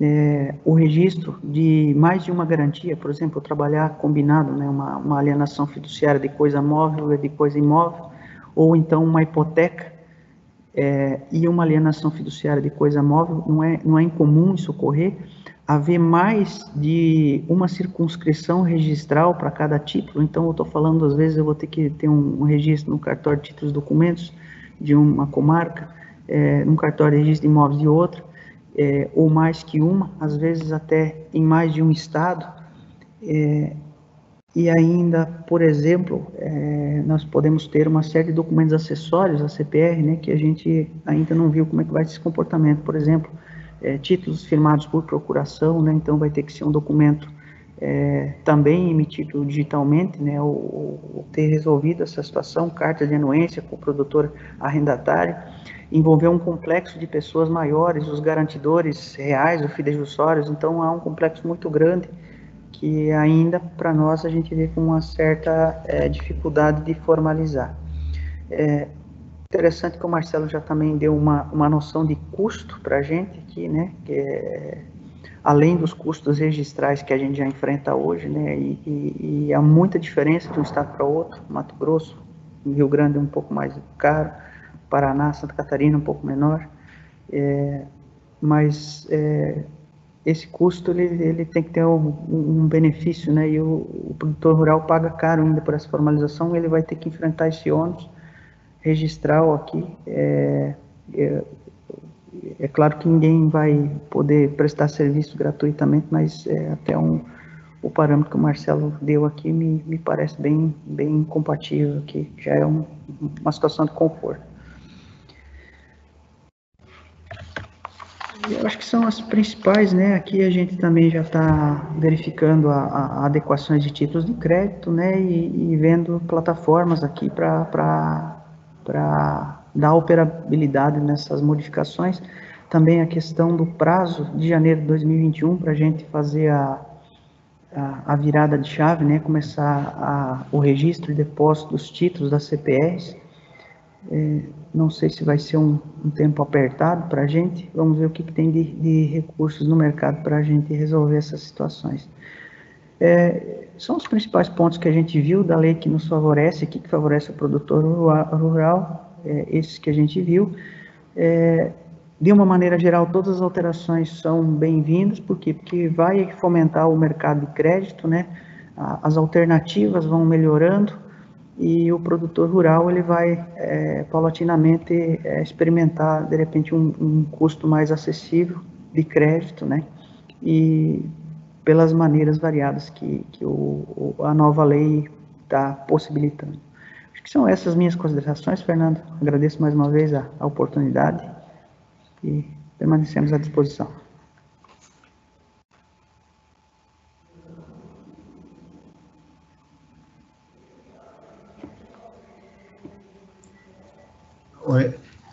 E: é, o registro de mais de uma garantia, por exemplo, trabalhar combinado, né, uma, uma alienação fiduciária de coisa móvel e de coisa imóvel, ou então uma hipoteca é, e uma alienação fiduciária de coisa móvel, não é, não é incomum isso ocorrer, haver mais de uma circunscrição registral para cada título. Então, eu estou falando, às vezes, eu vou ter que ter um, registro no cartório de títulos e documentos de uma comarca, é, num cartório de registro de imóveis de outra, é, ou mais que uma, às vezes até em mais de um estado. É, e ainda, por exemplo, é, nós podemos ter uma série de documentos acessórios, a CPR, né, que a gente ainda não viu como é que vai esse comportamento. Por exemplo, é, títulos firmados por procuração, né, então vai ter que ser um documento é, também emitido digitalmente, né, ou, ter resolvido essa situação, carta de anuência com o produtor arrendatário, envolver um complexo de pessoas maiores, os garantidores reais, os fidejussórios, então há um complexo muito grande que ainda para nós a gente vê com uma certa é, dificuldade de formalizar. É, Interessante que o Marcelo já também deu uma, uma noção de custo para a gente aqui, né? Que é, além dos custos registrais que a gente já enfrenta hoje, né? E, e, e há muita diferença de um estado para outro. Mato Grosso, Rio Grande é um pouco mais caro, Paraná, Santa Catarina um pouco menor. É, mas é, esse custo ele, ele tem que ter um, um benefício, né? E o, o, produtor rural paga caro ainda por essa formalização, ele vai ter que enfrentar esse ônus registral aqui. É, é, é, claro que ninguém vai poder prestar serviço gratuitamente, mas é até um, o parâmetro que o Marcelo deu aqui me, me parece bem, bem compatível, que já é um, uma situação de conforto. Eu acho que são as principais, né? Aqui a gente também já está verificando a, a, adequações de títulos de crédito, né? E, e vendo plataformas aqui para dar operabilidade nessas modificações. Também a questão do prazo de janeiro de 2021 para a gente fazer a, a, a, virada de chave, né? Começar a, o registro e depósito dos títulos das CPRs. É, não sei se vai ser um, um tempo apertado para a gente. Vamos ver o que, que tem de, de, recursos no mercado para a gente resolver essas situações. É, são os principais pontos que a gente viu da lei que nos favorece, que favorece o produtor rural, é, esses que a gente viu. É, de uma maneira geral, todas as alterações são bem-vindas, por quê? Porque vai fomentar o mercado de crédito, né? As alternativas vão melhorando, e o produtor rural ele vai é, paulatinamente é, experimentar de repente um, um, custo mais acessível de crédito, né? E pelas maneiras variadas que, que o, a nova lei está possibilitando. Acho que são essas minhas considerações, Fernando. Agradeço mais uma vez a, a oportunidade e permanecemos à disposição.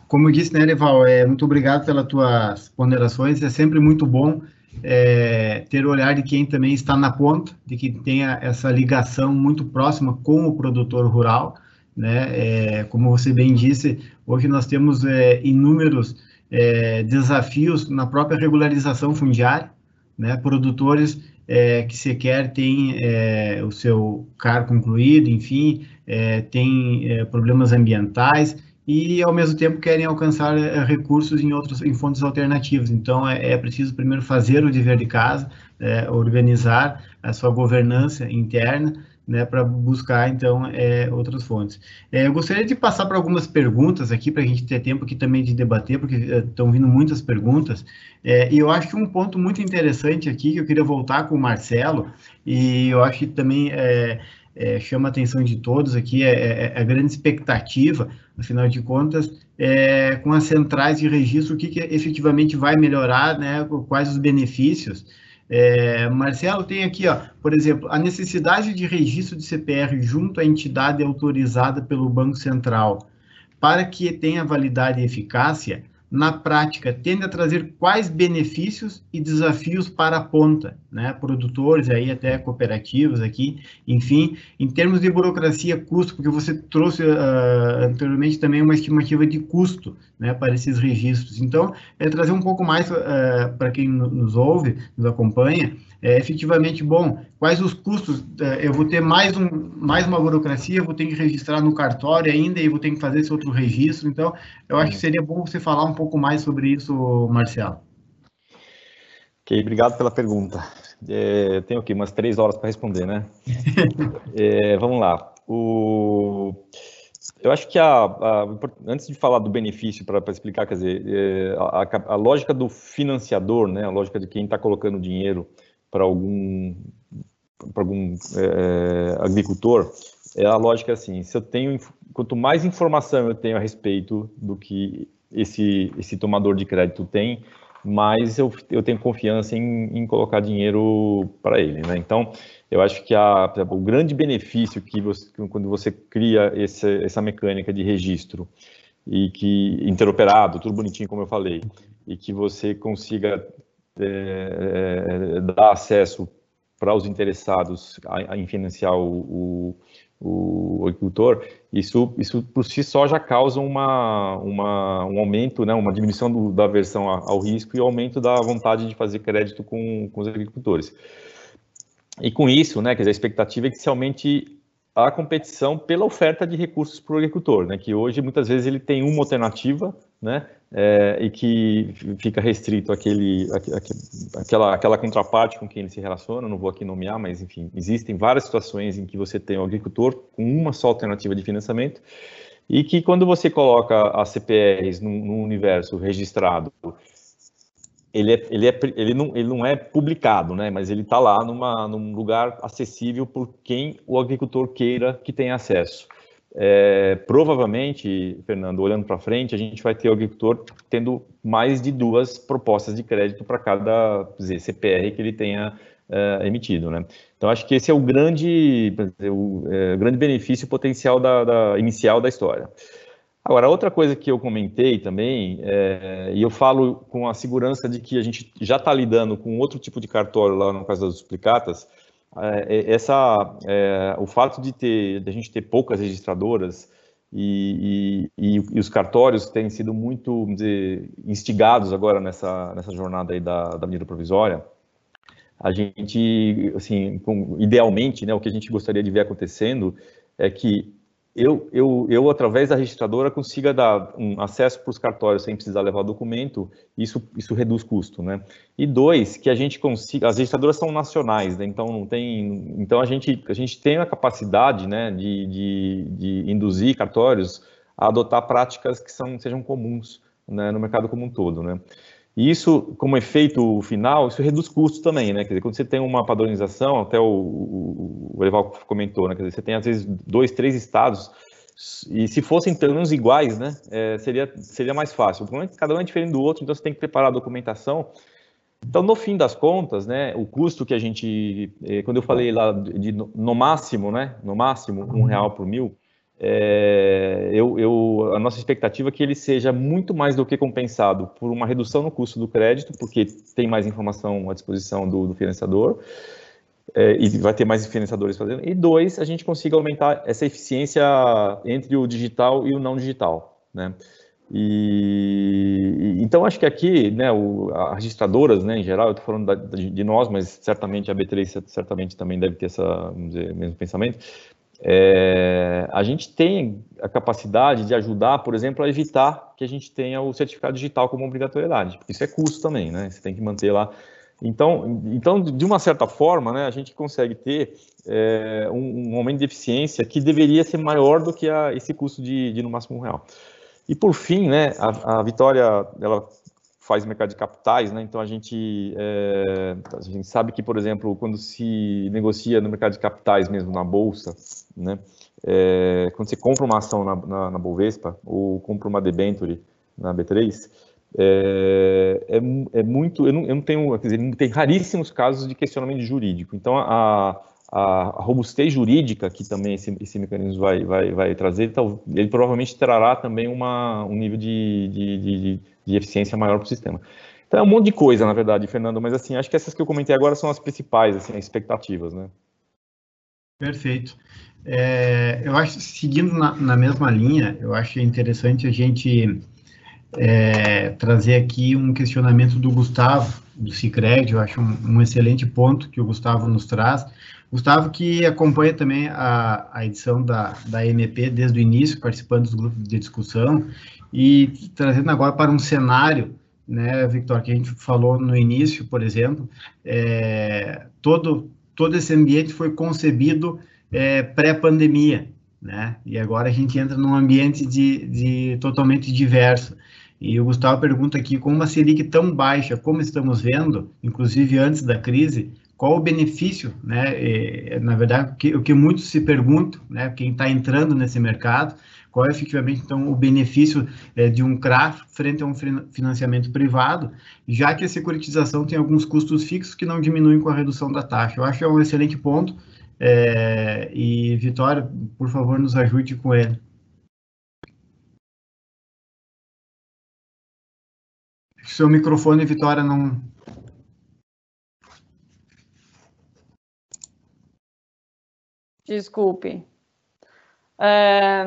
A: Como eu disse, né, Leval, é, muito obrigado pelas tuas ponderações. É sempre muito bom é, ter o olhar de quem também está na ponta, de que tenha essa ligação muito próxima com o produtor rural. Né? É, como você bem disse, hoje nós temos é, inúmeros é, desafios na própria regularização fundiária, né? produtores é, que sequer têm é, o seu CAR concluído, enfim, é, problemas ambientais, e ao mesmo tempo querem alcançar eh, recursos em outros em fontes alternativas. Então é, é preciso primeiro fazer o dever de casa, é, organizar a sua governança interna, né, para buscar então é, outras fontes. Eu gostaria de passar para algumas perguntas aqui para a gente ter tempo aqui também de debater, porque estão vindo muitas perguntas. E eu acho que um ponto muito interessante aqui que eu queria voltar com o Marcelo e eu acho que também é, chama a atenção de todos aqui é, é, é, a grande expectativa, afinal de contas, é, com as centrais de registro, o que, que efetivamente vai melhorar, né, quais os benefícios. É, Marcelo, tem aqui, ó, por exemplo, a necessidade de registro de CPR junto à entidade autorizada pelo Banco Central para que tenha validade e eficácia, na prática, tende a trazer quais benefícios e desafios para a ponta, né? Produtores aí até cooperativas aqui, enfim, em termos de burocracia, custo, porque você trouxe uh, anteriormente também uma estimativa de custo, né, para esses registros. Então, é trazer um pouco mais uh, para quem nos ouve, nos acompanha, é, efetivamente, bom, quais os custos, é, eu vou ter mais, um, mais uma burocracia, vou ter que registrar no cartório ainda e vou ter que fazer esse outro registro, então eu acho que seria bom você falar um pouco mais sobre isso, Marcelo.
D: Ok, obrigado pela pergunta. É, tenho aqui umas três horas para responder, né? é, vamos lá. O... Eu acho que a, a, antes de falar do benefício para explicar, quer dizer, é, a, a, lógica do financiador, né, a lógica de quem está colocando dinheiro para algum, para algum é, agricultor, é a lógica assim, se eu tenho, quanto mais informação eu tenho a respeito do que esse, esse tomador de crédito tem, mais eu, eu tenho confiança em, em colocar dinheiro para ele, né? Então, eu acho que a, o grande benefício que você, quando você cria esse, essa mecânica de registro e que interoperado, tudo bonitinho como eu falei, e que você consiga é, é, dar acesso para os interessados em financiar o, o, o, agricultor, isso, isso por si só já causa uma, uma, um aumento, né, uma diminuição do, da aversão ao risco e aumento da vontade de fazer crédito com, com os agricultores. E com isso, né, quer dizer, a expectativa é que se aumente a competição pela oferta de recursos para o agricultor, né, que hoje muitas vezes ele tem uma alternativa, né, é, e que fica restrito àquele, àquela, àquela contraparte com quem ele se relaciona, não vou aqui nomear, mas enfim, existem várias situações em que você tem o um agricultor com uma só alternativa de financiamento e que quando você coloca as CPRs no universo registrado, ele, é, ele, é, ele, não, ele não é publicado, né? mas ele está lá numa, num lugar acessível por quem o agricultor queira que tenha acesso. É, provavelmente, Fernando, olhando para frente, a gente vai ter o agricultor tendo mais de duas propostas de crédito para cada dizer, CPR que ele tenha é, emitido, né? Então, acho que esse é o grande, o, é, grande benefício potencial da, da, inicial da história. Agora, outra coisa que eu comentei também, é, e eu falo com a segurança de que a gente já está lidando com outro tipo de cartório lá no caso das duplicatas, essa, é, o fato de, ter, de a gente ter poucas registradoras e, e, e, os cartórios têm sido muito dizer, instigados agora nessa, nessa jornada aí da, da medida provisória, a gente, assim, com, idealmente, né, o que a gente gostaria de ver acontecendo é que eu, eu, eu, através da registradora, consiga dar um acesso para os cartórios sem precisar levar documento, isso, isso reduz custo, né? E dois, que a gente consiga, as registradoras são nacionais, né? Então não tem, então a gente, a gente tem a capacidade, né, de, de, de induzir cartórios a adotar práticas que são, sejam comuns, né, no mercado como um todo, né? E isso, como efeito final, isso reduz custos também, né? Quer dizer, quando você tem uma padronização, até o, o, o Eval comentou, né? Quer dizer, você tem às vezes dois, três estados, e se fossem pelo menos iguais, né? É, seria, seria mais fácil. O problema é que cada um é diferente do outro, então você tem que preparar a documentação. Então, no fim das contas, né, o custo que a gente, eh, quando eu falei lá de no máximo, né, no máximo um real por mil, é, eu, eu, a nossa expectativa é que ele seja muito mais do que compensado por uma redução no custo do crédito, porque tem mais informação à disposição do, do financiador, é, e vai ter mais financiadores fazendo, e dois, a gente consiga aumentar essa eficiência entre o digital e o não digital, né? E, então acho que aqui, né, o, as registradoras, né, em geral, eu estou falando da, de, nós, mas certamente a B3 certamente também deve ter dizer, mesmo pensamento, é, a gente tem a capacidade de ajudar, por exemplo, a evitar que a gente tenha o certificado digital como obrigatoriedade, isso é custo também, né? Você tem que manter lá. Então, então de uma certa forma, né, a gente consegue ter é, um, um, aumento de eficiência que deveria ser maior do que a, esse custo de, de, no máximo um real. E por fim, né, a, a Vitória, ela faz mercado de capitais, né? Então a gente, é, a gente sabe que, por exemplo, quando se negocia no mercado de capitais mesmo na bolsa, né? É, quando você compra uma ação na, na, na, Bovespa ou compra uma debenture na B3, é, é, é muito, eu não, eu não, tenho, quer dizer, tem raríssimos casos de questionamento jurídico. Então a, a, robustez jurídica que também esse, esse mecanismo vai, vai, vai trazer, ele, ele provavelmente trará também uma, um nível de, de, de, de eficiência maior para o sistema. Então é um monte de coisa, na verdade, Fernando, mas assim, acho que essas que eu comentei agora são as principais, assim, as expectativas, né?
A: Perfeito. É, eu acho, seguindo na, na, mesma linha, eu acho interessante a gente é, trazer aqui um questionamento do Gustavo, do Cicred, eu acho um, um, excelente ponto que o Gustavo nos traz. Gustavo, que acompanha também a, a edição da, da MP desde o início, participando dos grupos de discussão, e trazendo agora para um cenário, né, Victor, que a gente falou no início, por exemplo, é, todo, todo esse ambiente foi concebido é, pré-pandemia, né, e agora a gente entra num ambiente de, de totalmente diverso. E o Gustavo pergunta aqui, com uma Selic tão baixa como estamos vendo, inclusive antes da crise, qual o benefício, né? E, na verdade, o que, que muitos se perguntam, né? Quem está entrando nesse mercado, qual é efetivamente então o benefício é, de um CRAF frente a um financiamento privado, já que a securitização tem alguns custos fixos que não diminuem com a redução da taxa. Eu acho que é um excelente ponto. É, e Vitória, por favor, nos ajude com ele. Seu microfone, Vitória, não,
C: Desculpe. É,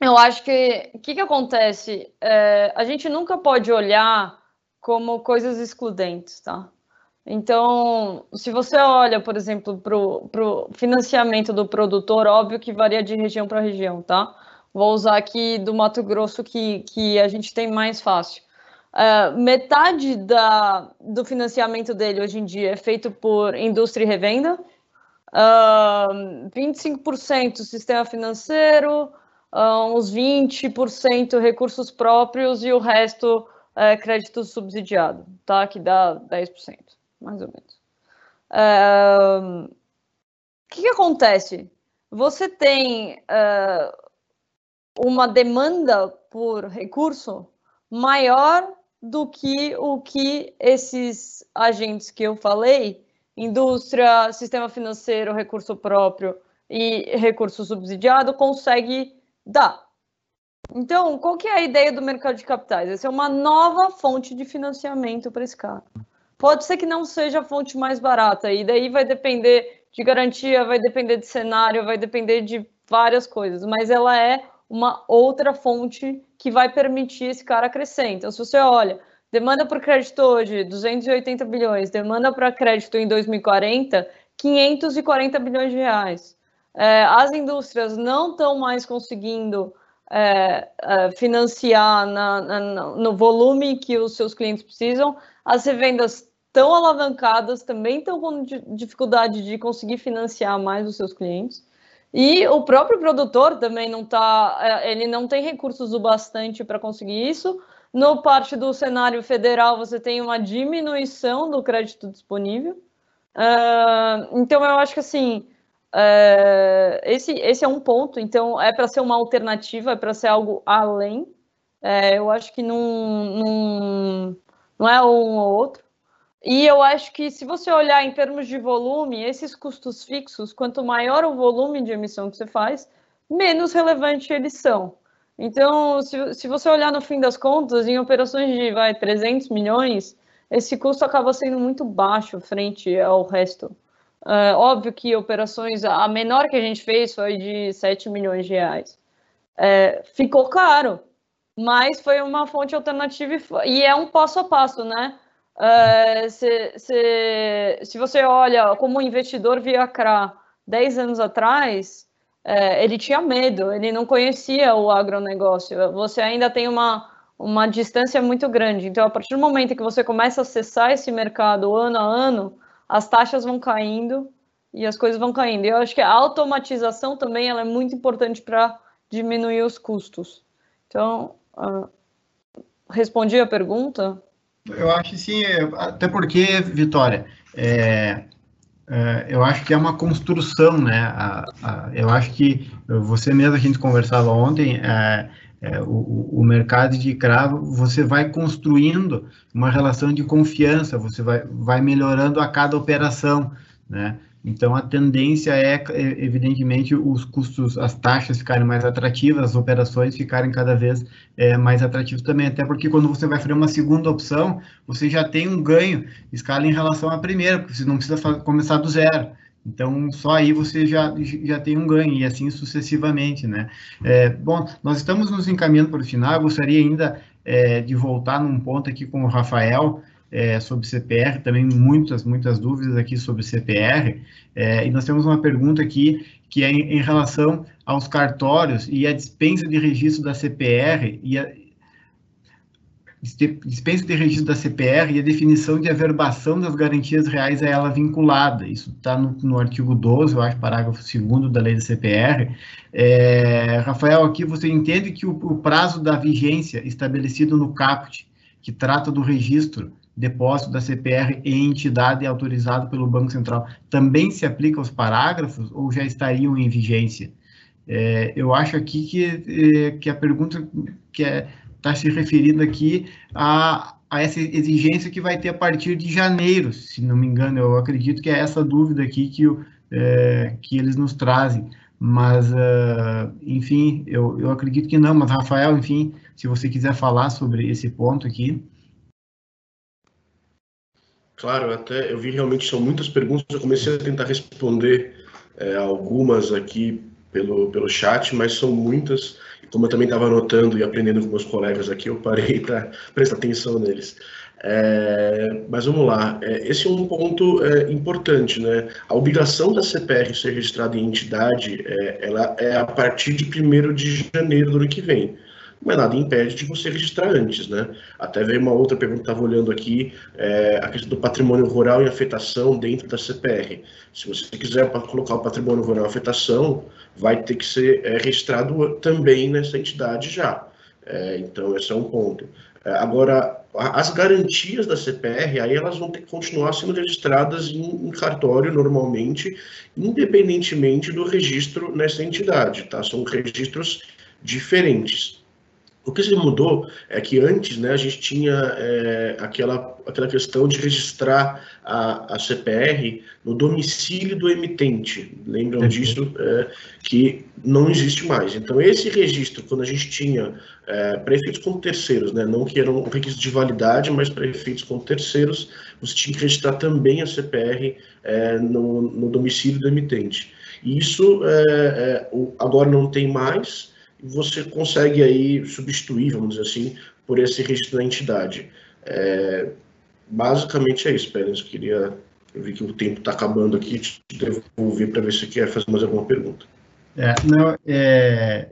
C: eu acho que o que, que acontece? É, a gente nunca pode olhar como coisas excludentes, tá? Então, se você olha, por exemplo, para o financiamento do produtor, óbvio que varia de região para região, tá? Vou usar aqui do Mato Grosso que, que a gente tem mais fácil. Uh, metade da, do financiamento dele hoje em dia é feito por indústria e revenda, uh, 25% sistema financeiro, uh, uns 20% recursos próprios e o resto é crédito subsidiado, tá? Que dá 10%, mais ou menos. O que, que acontece? você tem uma demanda por recurso maior do que o que esses agentes que eu falei, indústria, sistema financeiro, recurso próprio e recurso subsidiado, consegue dar. Então, qual que é a ideia do mercado de capitais? Essa é uma nova fonte de financiamento para esse cara. Pode ser que não seja a fonte mais barata, e daí vai depender de garantia, vai depender de cenário, vai depender de várias coisas, mas ela é uma outra fonte que vai permitir esse cara crescer. Então, se você olha, demanda por crédito hoje, 280 bilhões, demanda para crédito em 2040, 540 bilhões de reais. É, as indústrias não estão mais conseguindo é, é, financiar na, na, no volume que os seus clientes precisam, as revendas estão alavancadas, também estão com dificuldade de conseguir financiar mais os seus clientes. E o próprio produtor também não tá, é, ele não tem recursos o bastante para conseguir isso. No parte do cenário federal, você tem uma diminuição do crédito disponível. Uh, então, eu acho que assim, uh, esse, esse é um ponto. Então, é para ser uma alternativa, é para ser algo além. Uh, eu acho que não, não, não é um ou outro. E eu acho que se você olhar em termos de volume, esses custos fixos, quanto maior o volume de emissão que você faz, menos relevante eles são. Então, se, se você olhar no fim das contas, em operações de vai, 300 milhões, esse custo acaba sendo muito baixo frente ao resto. Uh, óbvio que operações, a menor que a gente fez foi de 7 milhões de reais. É, ficou caro, mas foi uma fonte alternativa e, e é um passo a passo, né? Uh, se, se, se você olha como o investidor via CRA 10 anos atrás, uh, ele tinha medo, ele não conhecia o agronegócio. Você ainda tem uma, uma distância muito grande. Então, a partir do momento que você começa a acessar esse mercado ano a ano, as taxas vão caindo e as coisas vão caindo. Eu acho que a automatização também ela é muito importante para diminuir os custos. Então, uh, respondi a pergunta?
A: Eu acho sim, até porque, Vitória, é, é, eu acho que é uma construção, né? A, a, eu acho que você mesmo, a gente conversava ontem, é, é, o, o, mercado de cravo, você vai construindo uma relação de confiança, você vai, vai melhorando a cada operação, né? Então, a tendência é, é, evidentemente, os custos, as taxas ficarem mais atrativas, as operações ficarem cada vez é, mais atrativas também, até porque quando você vai fazer uma segunda opção, você já tem um ganho escala em relação à primeira, porque você não precisa começar do zero. Então, só aí você já, já tem um ganho, e assim sucessivamente, né? É, bom, nós estamos nos encaminhando para o final, eu gostaria ainda é, de voltar num ponto aqui com o Rafael, é, sobre CPR, também muitas, muitas dúvidas aqui sobre CPR, é, e nós temos uma pergunta aqui que é em, em, relação aos cartórios e a dispensa de registro da CPR e a dispensa de registro da CPR e a definição de averbação das garantias reais a ela vinculada. Isso está no, no, artigo 12, eu acho, parágrafo 2 da lei da CPR. É, Rafael, aqui você entende que o, o prazo da vigência estabelecido no CAPT, que trata do registro depósito da CPR em entidade autorizada pelo Banco Central também se aplica aos parágrafos ou já estariam em vigência? É, eu acho aqui que, é, que a pergunta que está é, tá se referindo aqui a, a essa exigência que vai ter a partir de janeiro, se não me engano, eu acredito que é essa dúvida aqui que, é, que eles nos trazem. Mas, uh, enfim, eu, eu acredito que não. Mas, Rafael, enfim, se você quiser falar sobre esse ponto aqui.
B: Claro, até eu vi realmente são muitas perguntas, eu comecei a tentar responder é, algumas aqui pelo, pelo chat, mas são muitas, e como eu também estava anotando e aprendendo com meus colegas aqui, eu parei para prestar atenção neles. É, mas vamos lá, é, esse é um ponto é, importante, né? A obrigação da CPR ser registrada em entidade, é, ela é a partir de 1 de janeiro do ano que vem mas nada impede de você registrar antes, né? Até veio uma outra pergunta que estava olhando aqui, é, a questão do patrimônio rural em afetação dentro da CPR. Se você quiser colocar o patrimônio rural em afetação, vai ter que ser é, registrado também nessa entidade já. É, então, esse é um ponto. É, agora, as garantias da CPR, aí elas vão ter que continuar sendo registradas em, em, cartório normalmente, independentemente do registro nessa entidade, tá? São registros diferentes. O que se mudou é que antes né, a gente tinha é, aquela, aquela questão de registrar a, a CPR no domicílio do emitente. Lembram uhum. disso? É, que não existe mais. Então, esse registro, quando a gente tinha é, para efeitos com terceiros, né, não que eram um requisito de validade, mas para efeitos com terceiros, você tinha que registrar também a CPR é, no, no domicílio do emitente. Isso agora não tem mais você consegue aí substituir, vamos dizer assim, por esse registro da entidade. É, basicamente é isso, Pérez. Eu queria. Eu vi que o tempo está acabando aqui, te devolver para ver se quer fazer mais alguma pergunta.
A: É, não, é,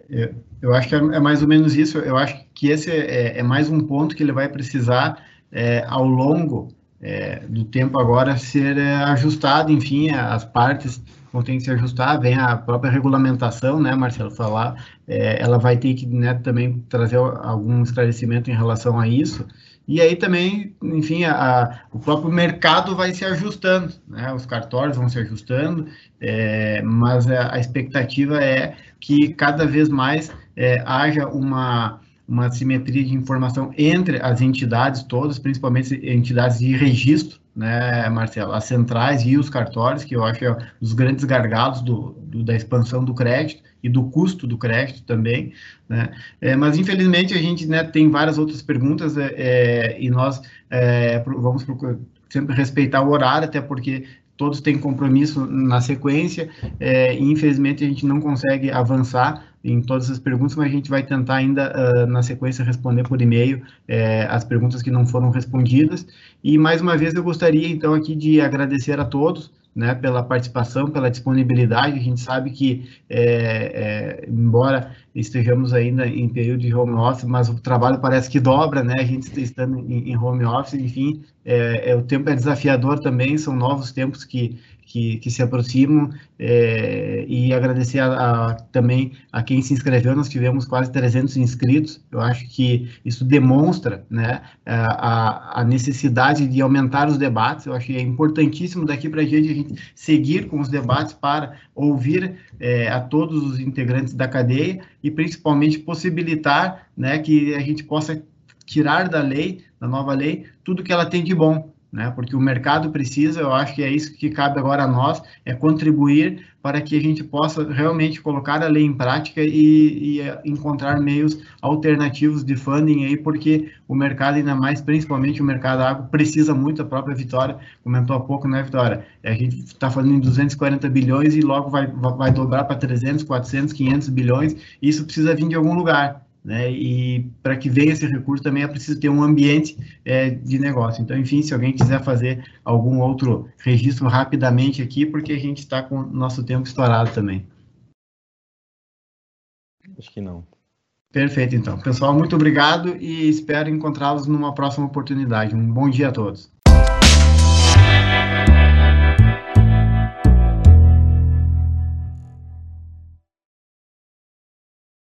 A: eu acho que é, é, mais ou menos isso. Eu acho que esse é, é mais um ponto que ele vai precisar, é, ao longo é, do tempo agora, ser é, ajustado, enfim, as partes vão ter que se ajustar, vem a própria regulamentação, né, Marcelo, falar, é, ela vai ter que né, também trazer algum esclarecimento em relação a isso, e aí também, enfim, a, a, o próprio mercado vai se ajustando, né, os cartórios vão se ajustando, é, mas a, a, expectativa é que cada vez mais é, haja uma uma simetria de informação entre as entidades todas, principalmente entidades de registro, né, Marcelo? As centrais e os cartórios, que eu acho que é um dos grandes gargalos do, do, da expansão do crédito e do custo do crédito também, né? É, mas, infelizmente, a gente né, tem várias outras perguntas é, é e nós é, vamos sempre respeitar o horário, até porque todos têm compromisso na sequência, é, e infelizmente a gente não consegue avançar em todas as perguntas, mas a gente vai tentar ainda uh, na sequência responder por e-mail é, as perguntas que não foram respondidas. E mais uma vez eu gostaria então aqui de agradecer a todos, né, pela participação, pela disponibilidade. A gente sabe que, é, é, embora estejamos ainda em período de home office, mas o trabalho parece que dobra, né? A gente estando em, em home office, enfim, é, o tempo é desafiador também, são novos tempos que, que, que se aproximam é, e agradecer a, a, também a quem se inscreveu, nós tivemos quase 300 inscritos, eu acho que isso demonstra né, a, a necessidade de aumentar os debates, eu acho que é importantíssimo daqui para a gente seguir com os debates para ouvir é, a todos os integrantes da cadeia e principalmente possibilitar né, que a gente possa tirar da lei, da nova lei, tudo que ela tem de bom, né? Porque o mercado precisa, eu acho que é isso que cabe agora a nós, é contribuir para que a gente possa realmente colocar a lei em prática e, e encontrar meios alternativos de funding aí, porque o mercado, ainda mais, principalmente o mercado água, precisa muito, a própria Vitória comentou há pouco, né, Vitória? A gente está falando em 240 bilhões e logo vai, vai dobrar para 300, 400, 500 bilhões, isso precisa vir de algum lugar. Né? E para que venha esse recurso também é preciso ter um ambiente é, de negócio. Então, enfim, se alguém quiser fazer algum outro registro rapidamente aqui, porque a gente está com o nosso tempo estourado também.
D: Acho que não.
A: Perfeito, então. Pessoal, muito obrigado e espero encontrá-los numa próxima oportunidade. Um bom dia a todos.